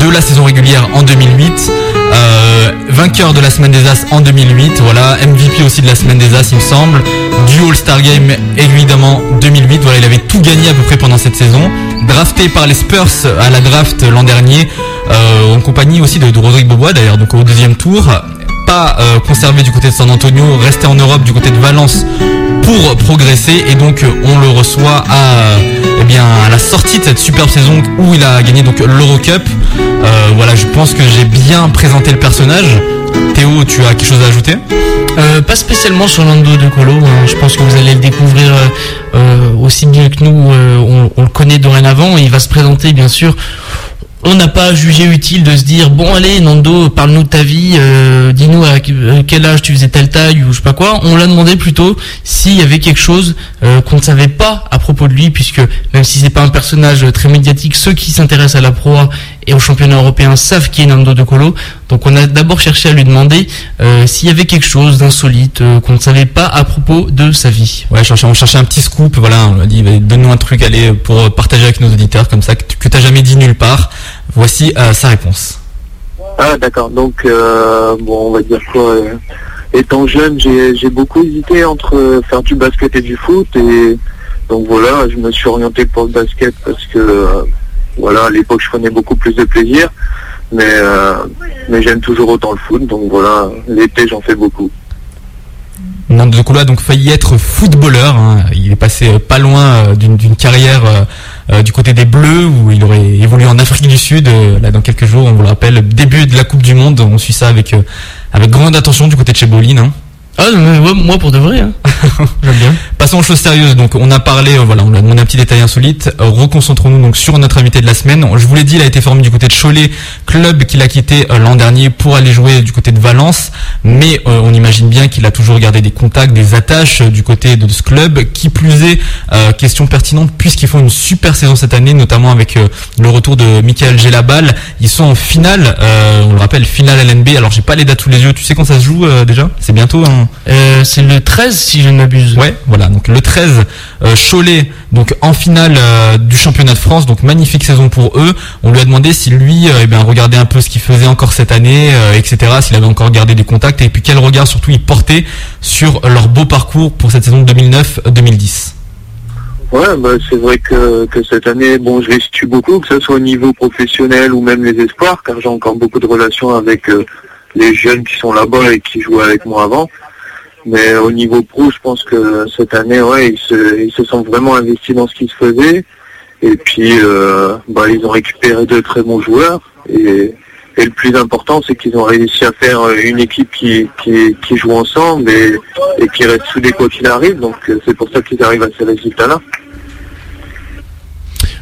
de la saison régulière en 2008, euh, vainqueur de la semaine des As en 2008, voilà, MVP aussi de la semaine des As il me semble, du All-Star Game évidemment 2008, voilà, il avait tout gagné à peu près pendant cette saison, drafté par les Spurs à la draft l'an dernier, euh, en compagnie aussi de, de Rodrigue Bobois d'ailleurs, donc au deuxième tour, pas euh, conservé du côté de San Antonio, resté en Europe du côté de Valence pour progresser et donc euh, on le reçoit à, eh bien, à la sortie de cette superbe saison où il a gagné donc l'Eurocup. Euh, voilà, je pense que j'ai bien présenté le personnage. Théo, tu as quelque chose à ajouter? Euh, pas spécialement sur Lando de Colo, hein. je pense que vous allez le découvrir euh, euh, aussi bien que nous, euh, on, on le connaît dorénavant, et il va se présenter bien sûr. On n'a pas jugé utile de se dire bon allez Nando parle-nous de ta vie, euh, dis-nous à que- quel âge tu faisais telle taille ou je sais pas quoi. On l'a demandé plutôt s'il y avait quelque chose euh, qu'on ne savait pas à propos de lui puisque même si c'est pas un personnage très médiatique, ceux qui s'intéressent à la proie et au championnat européen savent qui est Nando De Colo. Donc on a d'abord cherché à lui demander euh, s'il y avait quelque chose d'insolite euh, qu'on ne savait pas à propos de sa vie. Ouais, cherchait- on cherchait un petit scoop, voilà, on a dit bah, donne-nous un truc allez, pour partager avec nos auditeurs comme ça que tu t'as jamais dit nulle part. Voici euh, sa réponse. Ah d'accord, donc euh, bon on va dire quoi euh, étant jeune j'ai j'ai beaucoup hésité entre euh, faire du basket et du foot et donc voilà je me suis orienté pour le basket parce que euh, voilà à l'époque je prenais beaucoup plus de plaisir mais euh, mais j'aime toujours autant le foot donc voilà l'été j'en fais beaucoup. Nando De Colo a donc failli être footballeur. hein. Il est passé euh, pas loin euh, d'une carrière du côté des Bleus où il aurait évolué en Afrique du Sud. là, dans quelques jours, on vous le rappelle, début de la Coupe du Monde. On suit ça avec avec grande attention du côté de chez hein. Ah mais ouais, moi pour de vrai. Hein. <laughs> J'aime bien. Passons aux choses sérieuses. Donc, on a parlé, euh, voilà, on a demandé un petit détail insolite. Euh, Reconcentrons-nous donc sur notre invité de la semaine. Je vous l'ai dit, il a été formé du côté de Cholet, club qu'il a quitté euh, l'an dernier pour aller jouer du côté de Valence. Mais euh, on imagine bien qu'il a toujours gardé des contacts, des attaches euh, du côté de, ce club. Qui plus est, euh, question pertinente, puisqu'ils font une super saison cette année, notamment avec euh, le retour de Michael Gelabal. Ils sont en finale, euh, on le rappelle, finale LNB. Alors, j'ai pas les dates sous les yeux. Tu sais quand ça se joue euh, déjà? C'est bientôt. Hein Euh, c'est le 13 si je ne m'abuse. Ouais, voilà. Donc le 13, euh, Cholet, donc en finale euh, du championnat de France. Donc magnifique saison pour eux. On lui a demandé si lui, euh, eh bien, regardait un peu ce qu'il faisait encore cette année, euh, etc. S'il avait encore gardé des contacts et puis quel regard surtout il portait sur leur beau parcours pour cette saison 2009-2010. Ouais, bah, c'est vrai que, que cette année, bon, je les situe beaucoup, que ce soit au niveau professionnel ou même les espoirs, car j'ai encore beaucoup de relations avec euh, les jeunes qui sont là-bas et qui jouaient avec moi avant. Mais au niveau pro, je pense que cette année, ouais, ils se, ils se sont vraiment investis dans ce qui se faisait. Et puis, euh, bah, ils ont récupéré de très bons joueurs. Et, et le plus important, c'est qu'ils ont réussi à faire euh, une équipe qui, qui, qui joue ensemble et, et qui reste soudée quoi qu'il arrive. Donc, euh, c'est pour ça qu'ils arrivent à ces résultats-là.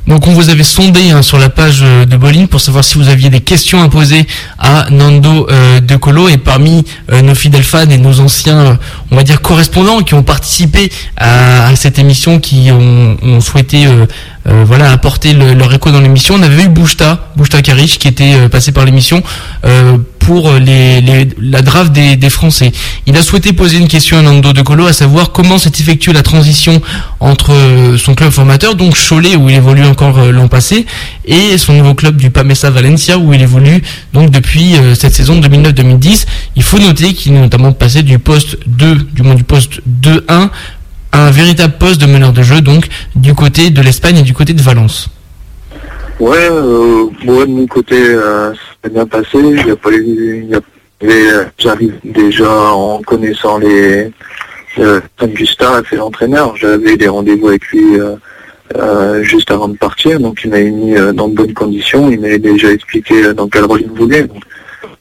Donc on vous avait sondé hein, sur la page euh, de Bolin pour savoir si vous aviez des questions à poser à Nando euh, De Colo et parmi euh, nos fidèles fans et nos anciens, euh, on va dire correspondants qui ont participé à, cette émission, qui ont, souhaité voilà apporter le- leur écho dans l'émission, on avait eu Bouchta, Bouchta Karich qui était passé par l'émission pour les, les- la draft des, des Français. Il a souhaité poser une question à Nando De Colo, à savoir comment s'est effectuée la transition entre euh, son club formateur, donc Cholet où il évolue encore euh, l'an passé, et son nouveau club du Pamesa Valencia où il évolue donc depuis euh, cette saison 2009-2010. Il faut noter qu'il est notamment passé du poste 2, du moins du poste 2-1 à un véritable poste de meneur de jeu, donc du côté de l'Espagne et du côté de Valence. Ouais, euh, moi de mon côté, euh, ça s'est bien passé. Y a pas eu, j'arrive déjà en connaissant les euh, Gustave est l'entraîneur. J'avais des rendez-vous avec lui euh, euh, juste avant de partir, donc il m'a mis dans de bonnes conditions. Il m'avait déjà expliqué dans quel rôle il voulait. Donc,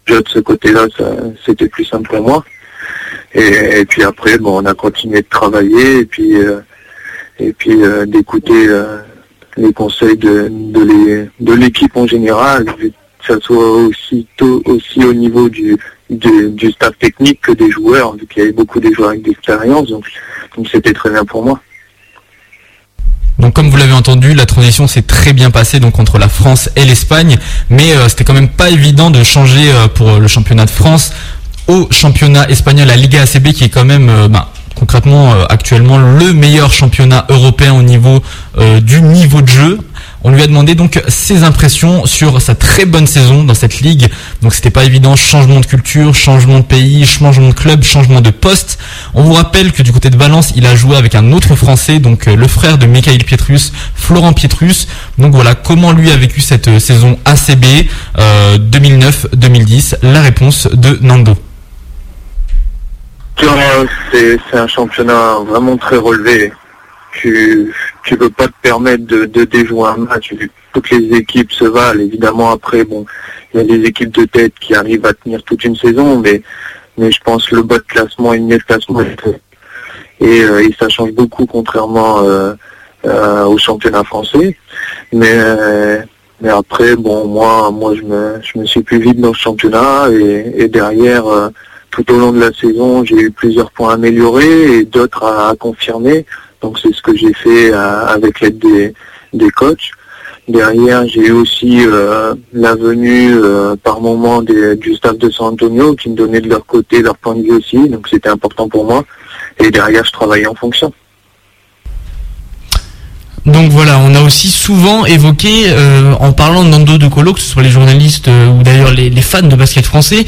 déjà de ce côté-là, c'était plus simple pour moi. Et, et puis après, bon, on a continué de travailler et puis et puis d'écouter les conseils de, de l'équipe en général, que ça soit aussi tôt, aussi au niveau du, du, staff technique que des joueurs, vu qu'il y avait beaucoup de joueurs avec d'expérience, donc donc c'était très bien pour moi. Donc comme vous l'avez entendu, la transition s'est très bien passée donc entre la France et l'Espagne, mais euh, c'était quand même pas évident de changer euh, pour le championnat de France au championnat espagnol, la Liga ACB qui est quand même euh, bah, concrètement euh, actuellement le meilleur championnat européen au niveau euh, du niveau de jeu. On lui a demandé donc ses impressions sur sa très bonne saison dans cette ligue. Donc c'était pas évident, changement de culture, changement de pays, changement de club, changement de poste. On vous rappelle que du côté de Valence, il a joué avec un autre Français, donc euh, le frère de Mikhail Pietrus, Florent Pietrus. Donc voilà comment lui a vécu cette saison ACB euh, 2009-2010. La réponse de Nando. C'est un championnat vraiment très relevé. Tu tu peux pas te permettre de, déjouer un match. Toutes les équipes se valent. Évidemment, après, bon, il y a des équipes de tête qui arrivent à tenir toute une saison, mais mais je pense le bas de classement et le milieu de classement et, euh, ça change beaucoup contrairement euh, euh, au championnat français. Mais euh, mais après, bon, moi moi je me je me suis plus vite dans ce championnat et, et derrière. Tout au long de la saison, j'ai eu plusieurs points améliorés et d'autres à, à confirmer. Donc c'est ce que j'ai fait euh, avec l'aide des, des coachs. Derrière, j'ai eu aussi euh, la venue euh, par moment des- du staff de San Antonio qui me donnait de leur côté leur point de vue aussi. Donc c'était important pour moi. Et derrière, je travaillais en fonction. Donc voilà, on a aussi souvent évoqué, en parlant de Nando De Colo, que ce soit les journalistes ou d'ailleurs les fans de basket français,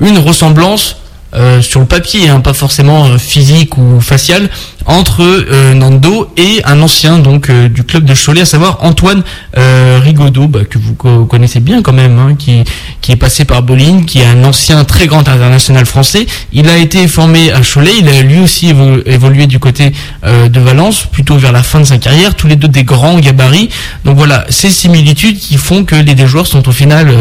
une ressemblance euh, sur le papier, hein, pas forcément euh, physique ou faciale, entre euh, Nando et un ancien donc euh, du club de Cholet, à savoir Antoine euh, Rigaudot, bah, que vous co- connaissez bien quand même, hein, qui, qui est passé par Bolin, qui est un ancien très grand international français. Il a été formé à Cholet, il a lui aussi évo- évolué du côté euh, de Valence, plutôt vers la fin de sa carrière, tous les deux des grands gabarits. Donc voilà, ces similitudes qui font que les deux joueurs sont au final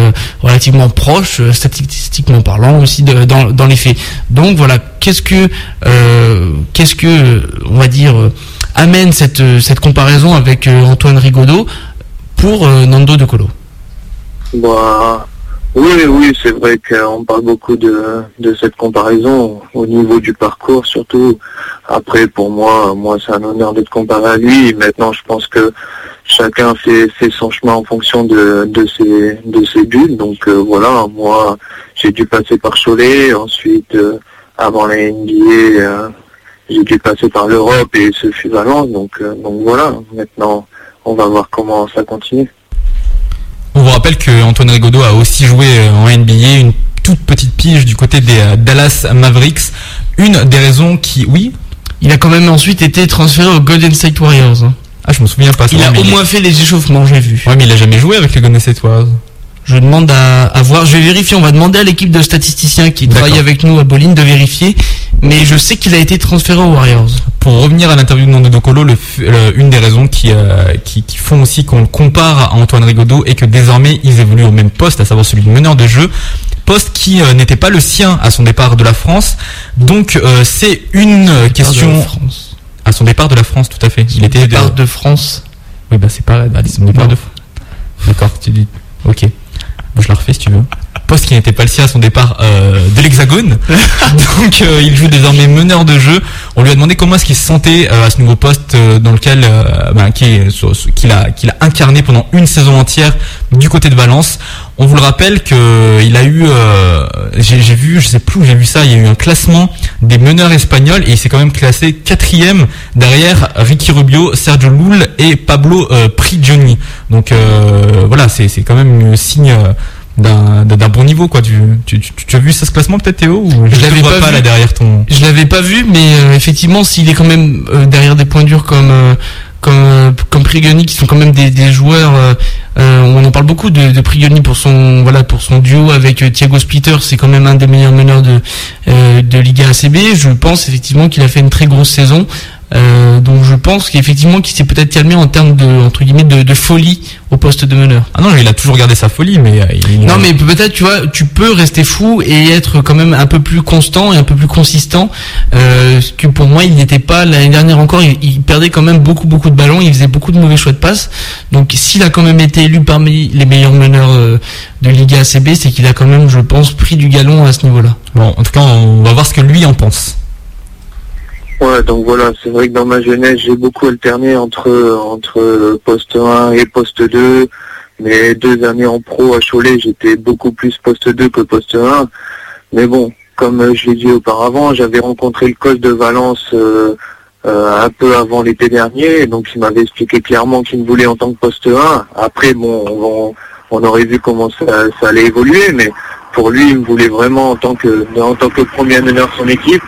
relativement proches, statistiquement parlant aussi dans, dans les faits. Donc voilà, qu'est-ce que, euh, qu'est-ce que, on va dire, euh, amène cette, euh, cette comparaison avec Antoine Rigaudot pour Nando De Colo? Bah, oui, oui, c'est vrai qu'on parle beaucoup de, de cette comparaison au niveau du parcours, surtout. Après, pour moi, moi, c'est un honneur d'être comparé à lui. Maintenant, je pense que chacun fait, fait son chemin en fonction de, de ses, de ses buts. Donc euh, voilà, moi, j'ai dû passer par Cholet. Ensuite, euh, avant la NBA, euh, j'ai dû passer par l'Europe et ce fut Valence. Donc, euh, donc voilà. Maintenant, on va voir comment ça continue. On vous rappelle que Antoine Rigaudot a aussi joué en NBA une toute petite pige du côté des Dallas Mavericks. Une des raisons qui, oui, Il a quand même ensuite été transféré aux Golden State Warriors. Ah je me souviens pas. ça, Il a au moins fait les échauffements, j'ai vu. Ouais, mais il a jamais joué avec les Warriors. Je demande à, à voir, je vais vérifier, on va demander à l'équipe de statisticiens qui travaille avec nous à Bolin de vérifier, mais je sais qu'il a été transféré aux Warriors. Pour revenir à l'interview de Nando le, f- le- une des raisons qui, euh, qui, qui font aussi qu'on le compare à Antoine Rigaudot est que désormais ils évoluent au même poste, à savoir celui de meneur de jeu, poste qui euh, n'était pas le sien à son départ de la France. Donc euh, c'est une question De la France. À son départ de la France, tout à fait. Il était Départ de France. Oui, bah c'est pareil. Allez, son départ de. D'accord, tu dis. Ok. Bon, je la refais si tu veux. Poste qui n'était pas le sien à son départ euh, de l'Hexagone. <laughs> Donc euh, il joue désormais meneur de jeu. On lui a demandé comment est-ce qu'il se sentait euh, à ce nouveau poste euh, dans lequel ben, qu'il a incarné pendant une saison entière du côté de Valence. On vous le rappelle que il a eu euh, j'ai j'ai vu je sais plus où j'ai vu ça il y a eu un classement des meneurs espagnols et il s'est quand même classé quatrième derrière Ricky Rubio, Sergio Lul et Pablo Prigioni. Donc euh, voilà c'est c'est quand même un signe euh, d'un bon niveau quoi. Tu, tu, tu, tu as vu ça ce classement peut-être Théo ou Je l'avais pas pas vu. là derrière ton Je l'avais pas vu, mais euh, effectivement, s'il est quand même euh, derrière des points durs comme euh, comme euh, comme Prigoni, qui sont quand même des, des joueurs, on en parle beaucoup de, de Prigioni pour son voilà pour son duo avec Thiago Splitter. C'est quand même un des meilleurs meneurs de euh, de Liga ACB. Je pense effectivement qu'il a fait une très grosse saison. Euh, donc je pense qu'effectivement qu'il s'est peut-être calmé en termes de entre guillemets de, de folie au poste de meneur. Ah non, il a toujours gardé sa folie, mais euh, il... Non mais peut-être tu vois tu peux rester fou et être quand même un peu plus constant et un peu plus consistant. Euh, ce que pour moi il n'était pas l'année dernière encore. Il, il perdait quand même beaucoup beaucoup de ballons. Il faisait beaucoup de mauvais choix de passe. Donc s'il a quand même été élu parmi les meilleurs meneurs euh, de Liga ACB c'est qu'il a quand même je pense pris du galon à ce niveau là Bon, en tout cas, on va voir ce que lui en pense. Ouais, donc voilà, c'est vrai que dans ma jeunesse, j'ai beaucoup alterné entre entre poste 1 et poste 2. Mes deux années en pro à Cholet, j'étais beaucoup plus poste 2 que poste 1. Mais bon, comme euh, je l'ai dit auparavant, j'avais rencontré le coach de Valence euh, euh, un peu avant l'été dernier, donc il m'avait expliqué clairement qu'il me voulait en tant que poste 1. Après, bon, on, on aurait vu comment ça, ça allait évoluer, mais pour lui, il me voulait vraiment en tant que en tant que premier meneur de son équipe.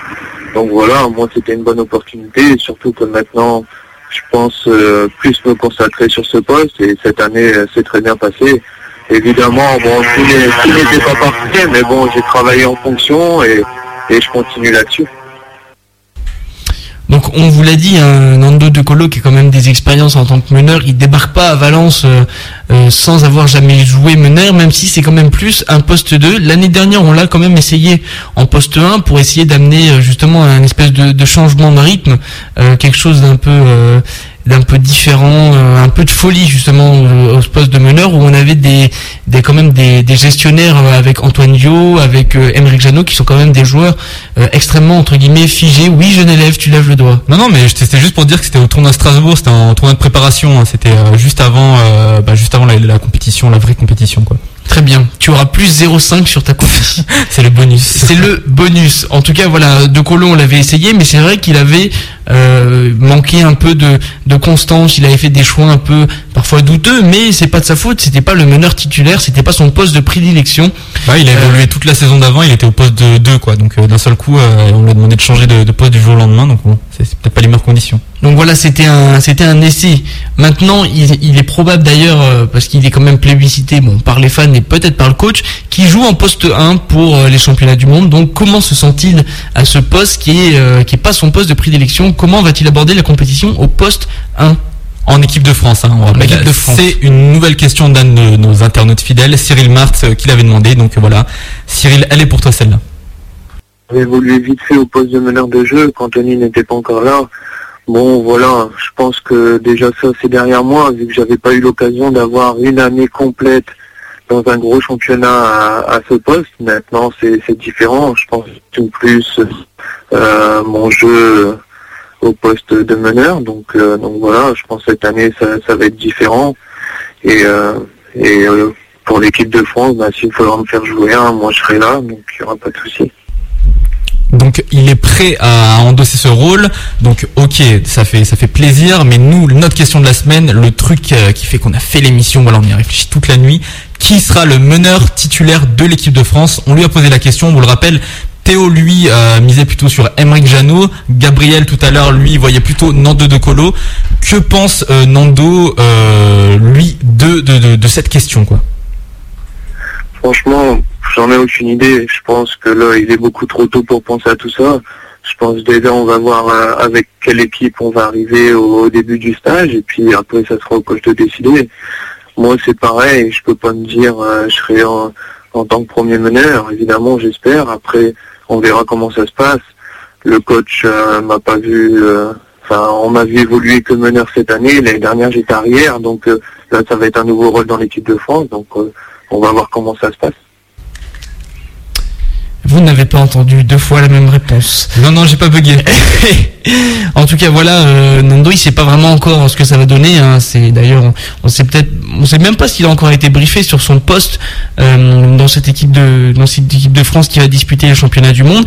Donc voilà, moi c'était une bonne opportunité, surtout que maintenant, je pense euh, plus me consacrer sur ce poste, et cette année euh, s'est très bien passé. Évidemment, bon, tout n'était pas parfait, mais bon, j'ai travaillé en fonction et, et je continue là-dessus. Donc on vous l'a dit, un Nando De Colo qui a quand même des expériences en tant que meneur, il débarque pas à Valence euh, euh, sans avoir jamais joué meneur, même si c'est quand même plus un poste 2. L'année dernière, on l'a quand même essayé en poste 1 pour essayer d'amener euh, justement un espèce de, de changement de rythme, quelque chose d'un peu d'un peu différent, euh, un peu de folie justement au, poste de meneur où on avait des, des quand même des, gestionnaires euh, avec Antoine Dio, avec euh, Emeric Janot qui sont quand même des joueurs extrêmement entre guillemets figés. Oui, je n'élève, tu lèves le doigt. Non, non, mais c'était juste pour dire que c'était au tournoi de Strasbourg, c'était un tournoi de préparation, hein, c'était juste avant, bah, juste avant la compétition, la vraie compétition, quoi. Très bien. Tu auras plus 0,5 sur ta copie. <laughs> C'est le bonus. C'est le bonus. En tout cas, voilà, De Colo, on l'avait essayé, mais c'est vrai qu'il avait euh, manqué un peu de, de constance. Il avait fait des choix un peu parfois douteux, mais c'est pas de sa faute. C'était pas le meneur titulaire, c'était pas son poste de prédilection. Bah, il a Euh, évolué toute la saison d'avant, il était au poste de 2, quoi. Donc, euh, d'un seul coup, euh, on lui a demandé de changer de, de poste du jour au lendemain, donc bon, c'est peut-être pas les meilleures conditions. Donc voilà, c'était un, c'était un essai. Maintenant, il, il est probable d'ailleurs, parce qu'il est quand même plébiscité, bon, par les fans et peut-être par le coach, qui joue en poste 1 pour les championnats du monde. Donc comment se sent-il à ce poste qui est, qui est pas son poste de prédilection? Comment va-t-il aborder la compétition au poste 1 En équipe de France, hein, équipe de France. C'est une nouvelle question d'un de nos internautes fidèles, Cyril Martz, euh, qui l'avait demandé. Donc euh, voilà, Cyril, elle est pour toi celle-là. J'ai évolué vite fait au poste de meneur de jeu quand Tony n'était pas encore là. Bon, voilà, je pense que déjà ça c'est derrière moi, vu que j'avais pas eu l'occasion d'avoir une année complète dans un gros championnat à, à ce poste. Maintenant, c'est c'est différent. Je pense tout plus euh, mon jeu au poste de meneur. Donc, euh, donc voilà, je pense que cette année ça, va être différent. Et, euh, et euh, pour l'équipe de France, bah, s'il faudra me faire jouer un, moi je serai là, donc il n'y aura pas de souci. Donc il est prêt à endosser ce rôle. Donc ok, ça fait ça fait plaisir. Mais nous, notre question de la semaine, le truc qui fait qu'on a fait l'émission, voilà, on y a réfléchi toute la nuit. Qui sera le meneur titulaire de l'équipe de France? On lui a posé la question. On vous le rappelle. Théo, lui, euh, misait plutôt sur Emeric Janot. Gabriel, tout à l'heure, lui, voyait plutôt Nando De Colo. Que pense euh, Nando, euh, lui, de, cette question, quoi? Franchement, j'en ai aucune idée. Je pense que là, il est beaucoup trop tôt pour penser à tout ça. Je pense déjà, on va voir avec quelle équipe on va arriver au, début du stage, et puis après, ça sera au coach de décider. Moi, c'est pareil. Je peux pas me dire, je serai en tant que premier meneur. Évidemment, j'espère. Après, on verra comment ça se passe. Le coach euh, m'a pas vu. euh, Enfin, on m'a vu évoluer que meneur cette année. L'année dernière, j'étais arrière, donc euh, là, ça va être un nouveau rôle dans l'équipe de France. Donc, euh, on va voir comment ça se passe. Vous n'avez pas entendu deux fois la même réponse. Non, non, j'ai pas bugué. <laughs> en tout cas, voilà, euh, Nando, il sait pas vraiment encore ce que ça va donner. hein. C'est d'ailleurs, on, on sait peut-être, on sait même pas s'il a encore été briefé sur son poste euh, dans cette équipe de, dans cette équipe de France qui va disputer les championnats du monde.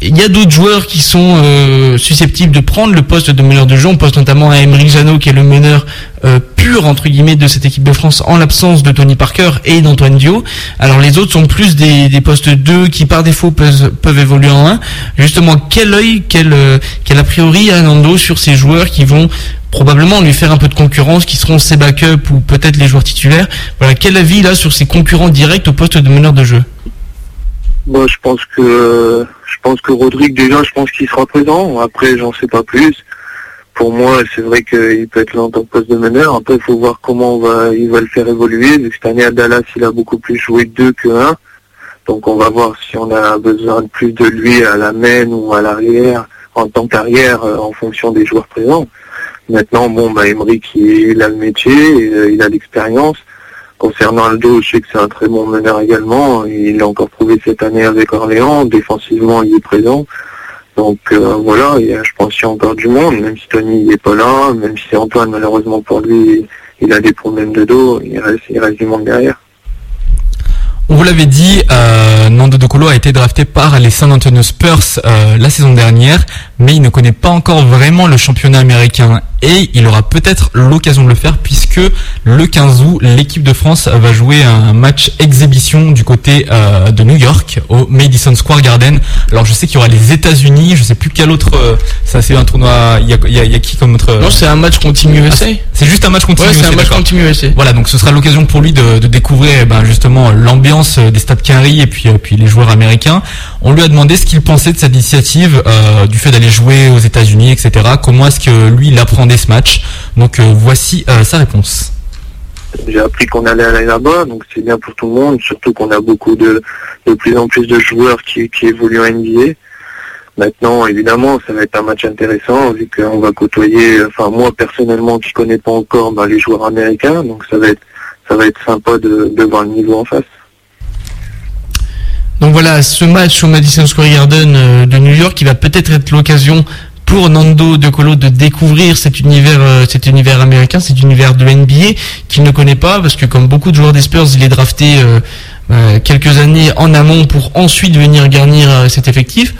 Il y a d'autres joueurs qui sont euh, susceptibles de prendre le poste de meneur de jeu. On pense notamment à Emery Janot, qui est le meneur euh, pur entre guillemets de cette équipe de France en l'absence de Tony Parker et d'Antoine Dio. Alors les autres sont plus des, postes 2 qui par défaut peuvent, peuvent évoluer en 1. Justement, quel œil, quel, euh, quel a priori à Nando sur ces joueurs qui vont probablement lui faire un peu de concurrence, qui seront ses backups ou peut-être les joueurs titulaires? Voilà, quel avis là sur ses concurrents directs au poste de meneur de jeu? Moi, je pense que je pense que Rodrigue déjà, je pense qu'il sera présent. Après, j'en sais pas plus. Pour moi, c'est vrai qu'il peut être là en poste de meneur. Après, il faut voir comment on va, il va le faire évoluer. Vu que Cette année à Dallas, il a beaucoup plus joué deux que un. Donc, on va voir si on a besoin de plus de lui à la main ou à l'arrière, en tant qu'arrière, euh, en fonction des joueurs présents. Maintenant, bon, bah, Emmerich, il a le métier, euh, il a l'expérience. Concernant Aldo, je sais que c'est un très bon meneur également. Il l'a encore prouvé cette année avec Orléans. Défensivement, il est présent. Donc euh, voilà, je pense qu'il y a encore du monde, même si Tony n'est pas là, même si Antoine, malheureusement pour lui, il a des problèmes de dos, il reste, il reste du monde derrière. On vous l'avait dit, euh, Nando De Colo a été drafté par les San Antonio Spurs euh, la saison dernière, mais il ne connaît pas encore vraiment le championnat américain et il aura peut-être l'occasion de le faire puisque le 15 août, l'équipe de France va jouer un match exhibition du côté euh, de New York au Madison Square Garden. Alors je sais qu'il y aura les États-Unis, je sais plus quel autre. euh, ça c'est un tournoi. Il y a, il y a- il y a qui comme autre Non, c'est un match continu Ah, USA. C'est juste un match continu. Ouais, c'est un match continu USA. Voilà, donc ce sera l'occasion pour lui de, de découvrir eh ben, justement l'ambiance euh, des stades Quinry et puis, euh, puis les joueurs américains. On lui a demandé ce qu'il pensait de cette initiative, euh, du fait d'aller jouer aux États-Unis, etc. Comment est-ce que lui il appréhendait ce match Donc euh, voici euh, sa réponse. J'ai appris qu'on allait aller là-bas, donc c'est bien pour tout le monde, surtout qu'on a beaucoup de, de plus en plus de joueurs qui, qui évoluent en NBA. Maintenant, évidemment, ça va être un match intéressant, vu qu'on va côtoyer, enfin moi personnellement qui connais pas encore ben, les joueurs américains, donc ça va être ça va être sympa de, de voir le niveau en face. Donc voilà, ce match au Madison Square Garden euh, de New York, qui va peut-être être l'occasion pour Nando De Colo de découvrir cet univers, euh, cet univers américain, cet univers de NBA qu'il ne connaît pas, parce que comme beaucoup de joueurs des Spurs, il est drafté euh, euh, quelques années en amont pour ensuite venir garnir cet effectif.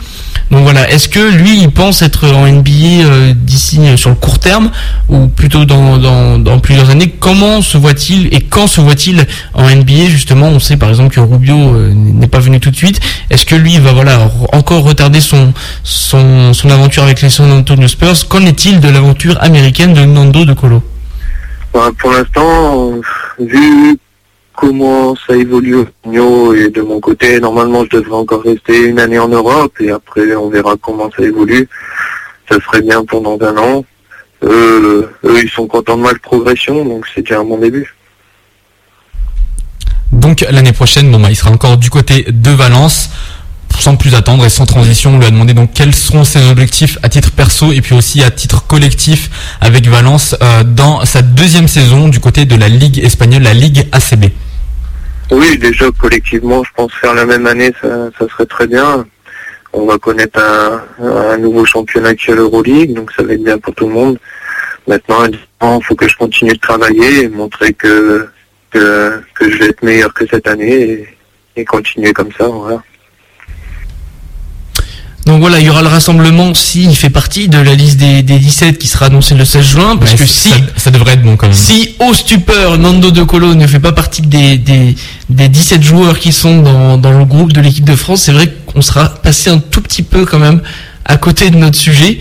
Donc voilà, est-ce que lui, il pense être en NBA euh, d'ici euh, sur le court terme ou plutôt dans, dans, dans plusieurs années Comment se voit-il et quand se voit-il en NBA Justement, on sait par exemple que Rubio euh, n'est pas venu tout de suite. Est-ce que lui va voilà re- encore retarder son, son, son aventure avec les San Antonio Spurs? Qu'en est-il de l'aventure américaine de Nando De Colo? Ben, pour l'instant, euh, vu comment ça évolue au et de mon côté, normalement je devrais encore rester une année en Europe et après on verra comment ça évolue. Ça serait bien pendant un an. Eux, eux ils sont contents de ma progression, donc c'est déjà un bon début. Donc l'année prochaine, bon bah il sera encore du côté de Valence. Sans plus attendre et sans transition, on lui a demandé donc quels seront ses objectifs à titre perso et puis aussi à titre collectif avec Valence euh, dans sa deuxième saison du côté de la Ligue espagnole, la Ligue ACB. Oui, déjà collectivement, je pense faire la même année, ça, ça serait très bien. On va connaître un, nouveau championnat qui est l'Euroleague, donc ça va être bien pour tout le monde. Maintenant, il faut que je continue de travailler et montrer que, que, que je vais être meilleur que cette année et, et continuer comme ça. Voilà. Donc voilà, il y aura le rassemblement s'il fait partie de la liste des, des 17 qui sera annoncée le 16 juin, parce Ouais, que ça- si ça, devrait être bon quand même. Si au stupeur Nando De Colo ne fait pas partie des, des, des 17 joueurs qui sont dans, dans le groupe de l'équipe de France, c'est vrai qu'on sera passé un tout petit peu quand même à côté de notre sujet.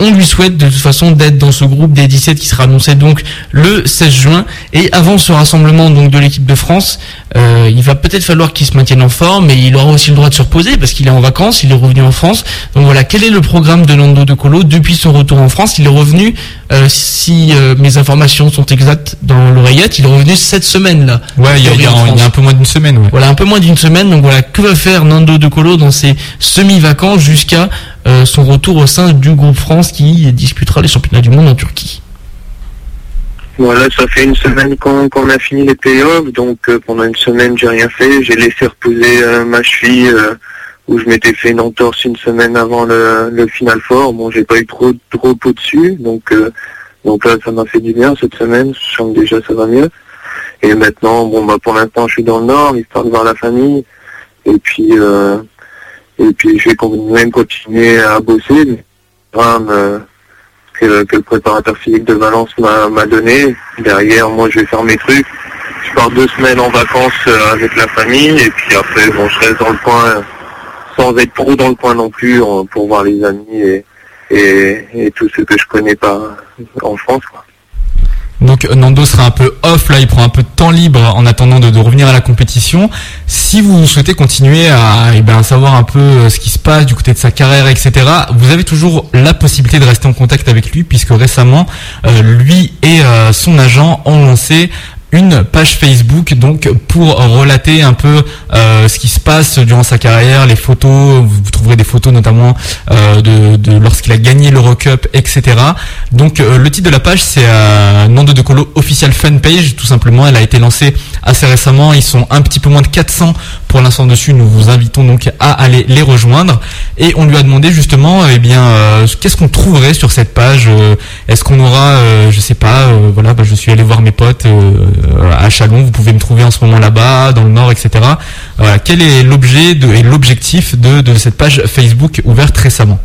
On lui souhaite de toute façon d'être dans ce groupe des 17 qui sera annoncé donc le 16 juin. Et avant ce rassemblement donc de l'équipe de France, euh, il va peut-être falloir qu'il se maintienne en forme, mais il aura aussi le droit de se reposer parce qu'il est en vacances, il est revenu en France. Donc voilà, quel est le programme de Nando De Colo depuis son retour en France? Il est revenu, euh, si euh, mes informations sont exactes dans l'oreillette, il est revenu cette semaine là. Ouais, il y a, il y un peu moins d'une semaine. Ouais. Voilà, un peu moins d'une semaine. Donc voilà, que va faire Nando De Colo dans ses semi-vacances jusqu'à euh, son retour au sein du groupe France qui disputera les championnats du monde en Turquie? Voilà, ça fait une semaine qu'on qu'on a fini les playoffs, donc euh, pendant une semaine j'ai rien fait. J'ai laissé reposer euh, ma cheville euh, où je m'étais fait une entorse une semaine avant le, le final fort. Bon, j'ai pas eu trop de repos dessus, donc euh, donc là ça m'a fait du bien cette semaine. Je sens que déjà ça va mieux. Et maintenant, bon bah pour l'instant je suis dans le nord, histoire de voir la famille. Et puis euh, et puis je vais quand même continuer à bosser. Programme, euh, que, que le préparateur physique de Valence m'a donné. Derrière, moi, je vais faire mes trucs. Je pars deux semaines en vacances euh, avec la famille et puis après, bon, je reste dans le coin sans être trop dans le coin non plus pour voir les amis et, et, et tous ceux que je connais pas en France. Quoi. Donc Nando sera un peu off là, il prend un peu de temps libre en attendant de, revenir à la compétition. Si vous souhaitez continuer à eh ben, savoir un peu euh, ce qui se passe du côté de sa carrière, etc., vous avez toujours la possibilité de rester en contact avec lui puisque récemment, euh, lui et euh, son agent ont lancé une page Facebook donc pour relater un peu euh, ce qui se passe durant sa carrière, les photos, vous trouverez des photos notamment euh, de, lorsqu'il a gagné l'Eurocup, etc. Donc euh, le titre de la page c'est Nando de Colo official fan page tout simplement. Elle a été lancée assez récemment. Ils sont un petit peu moins de 400 pour l'instant dessus. Nous vous invitons donc à aller les rejoindre. Et on lui a demandé justement, eh bien, qu'est-ce qu'on trouverait sur cette page Est-ce qu'on aura, je sais pas, voilà, bah, je suis allé voir mes potes à Chalon. Vous pouvez me trouver en ce moment là-bas, dans le Nord, etc. Voilà, quel est l'objet et l'objectif de, cette page Facebook ouverte récemment?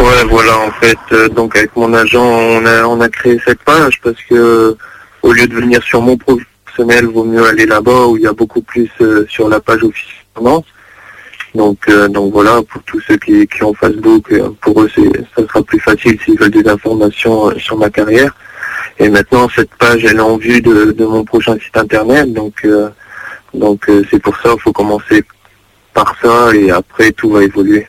Ouais, voilà, en fait, euh, donc avec mon agent, on a, créé cette page parce que au lieu de venir sur mon profil personnel, vaut mieux aller là-bas où il y a beaucoup plus euh, sur la page officielle. Donc, euh, donc voilà, pour tous ceux qui, qui ont Facebook, euh, pour eux, ça sera plus facile s'ils veulent des informations euh, sur ma carrière. Et maintenant, cette page, elle est en vue de, mon prochain site internet, donc, euh, donc euh, c'est pour ça, il faut commencer par ça et après tout va évoluer.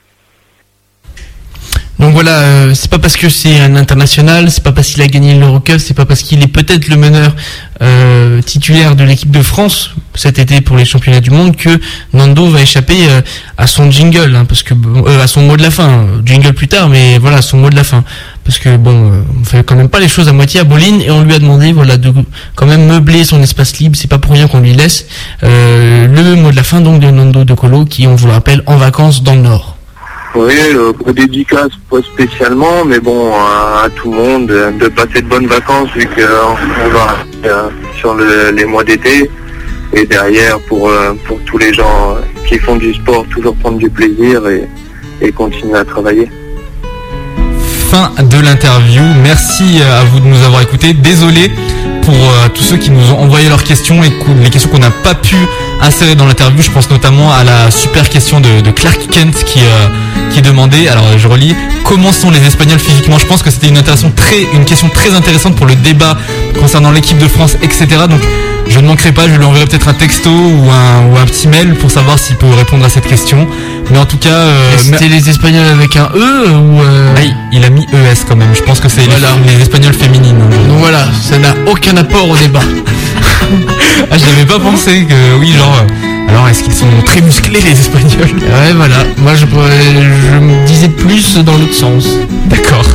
Donc voilà, euh, c'est pas parce que c'est un international, c'est pas parce qu'il a gagné l'Eurocup, c'est pas parce qu'il est peut-être le meneur euh, titulaire de l'équipe de France cet été pour les championnats du monde que Nando va échapper euh, à son jingle, hein, parce que euh, à son mot de la fin, jingle plus tard, mais voilà, son mot de la fin, parce que bon, on fait quand même pas les choses à moitié à Bolin et on lui a demandé voilà de quand même meubler son espace libre, c'est pas pour rien qu'on lui laisse le mot de la fin donc de Nando de Colo qui on vous le rappelle en vacances dans le Nord. Oui, euh, pour dédicace, pas spécialement, mais bon, à, tout le monde, euh, de passer de bonnes vacances vu qu'on va euh, sur le- les mois d'été. Et derrière, pour, euh, pour tous les gens euh, qui font du sport, toujours prendre du plaisir et, et continuer à travailler. fin de l'interview. Merci euh, à vous de nous avoir écoutés. Désolé pour euh, tous ceux qui nous ont envoyé leurs questions et les questions qu'on n'a pas pu insérer dans l'interview. Je pense notamment à la super question de, de Clark Kent qui, euh, qui demandait, alors je relis, comment sont les Espagnols physiquement? Je pense que c'était une, intéressant- très, une question très intéressante pour le débat concernant l'équipe de France, etc. Donc je ne manquerai pas, je lui enverrai peut-être un texto ou un, ou un petit mail pour savoir s'il peut répondre à cette question. Mais en tout cas... euh, C'était les Espagnols avec un E ou euh, ah, il- a mis ES quand même. Je pense que c'est les, Espagnols féminines. Donc voilà, ça n'a aucun apport au débat. <laughs> <laughs> Ah, je n'avais pas pensé que oui, genre. euh, Alors, est-ce qu'ils sont très musclés les Espagnols? Ouais, voilà. Moi, je, me disais plus dans l'autre sens. D'accord.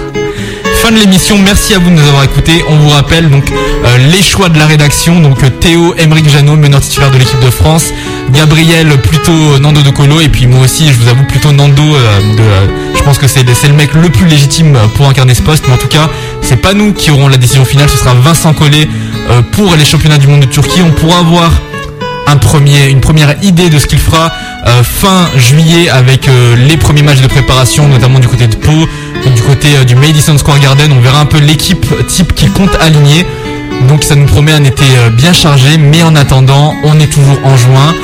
Fin de l'émission, merci à vous de nous avoir écoutés. On vous rappelle donc euh, les choix de la rédaction. Donc euh, Théo, Emeric Janot, meneur titulaire de l'équipe de France. Gabriel, plutôt Nando de Colo. Et puis moi aussi, je vous avoue, plutôt Nando. euh, de, euh, je pense que c'est le mec le plus légitime pour incarner ce poste. Mais en tout cas, c'est pas nous qui aurons la décision finale. Ce sera Vincent Collet pour les championnats du monde de Turquie. On pourra voir un premier, une première idée de ce qu'il fera euh, fin juillet avec euh, les premiers matchs de préparation, notamment du côté de Pau, et du côté euh, du Madison Square Garden. On verra un peu l'équipe type qu'il compte aligner. Donc ça nous promet un été euh, bien chargé, mais en attendant, on est toujours en juin.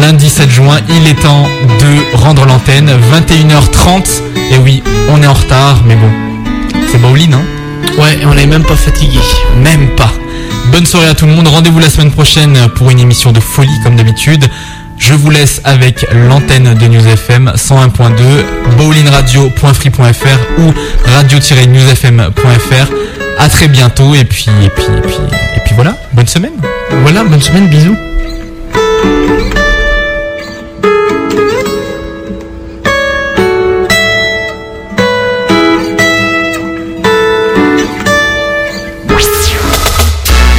Lundi 7 juin, il est temps de rendre l'antenne. 21h30. Et oui, on est en retard, mais bon, c'est bowling, hein Ouais, on n'est même pas fatigué. même pas. Bonne soirée à tout le monde. Rendez-vous la semaine prochaine pour une émission de folie comme d'habitude. Je vous laisse avec l'antenne de News FM 101.2, bowlingradio.free.fr ou radio-newsfm.fr. À très bientôt et puis et puis et puis et puis voilà. Bonne semaine. Voilà, bonne semaine, bisous.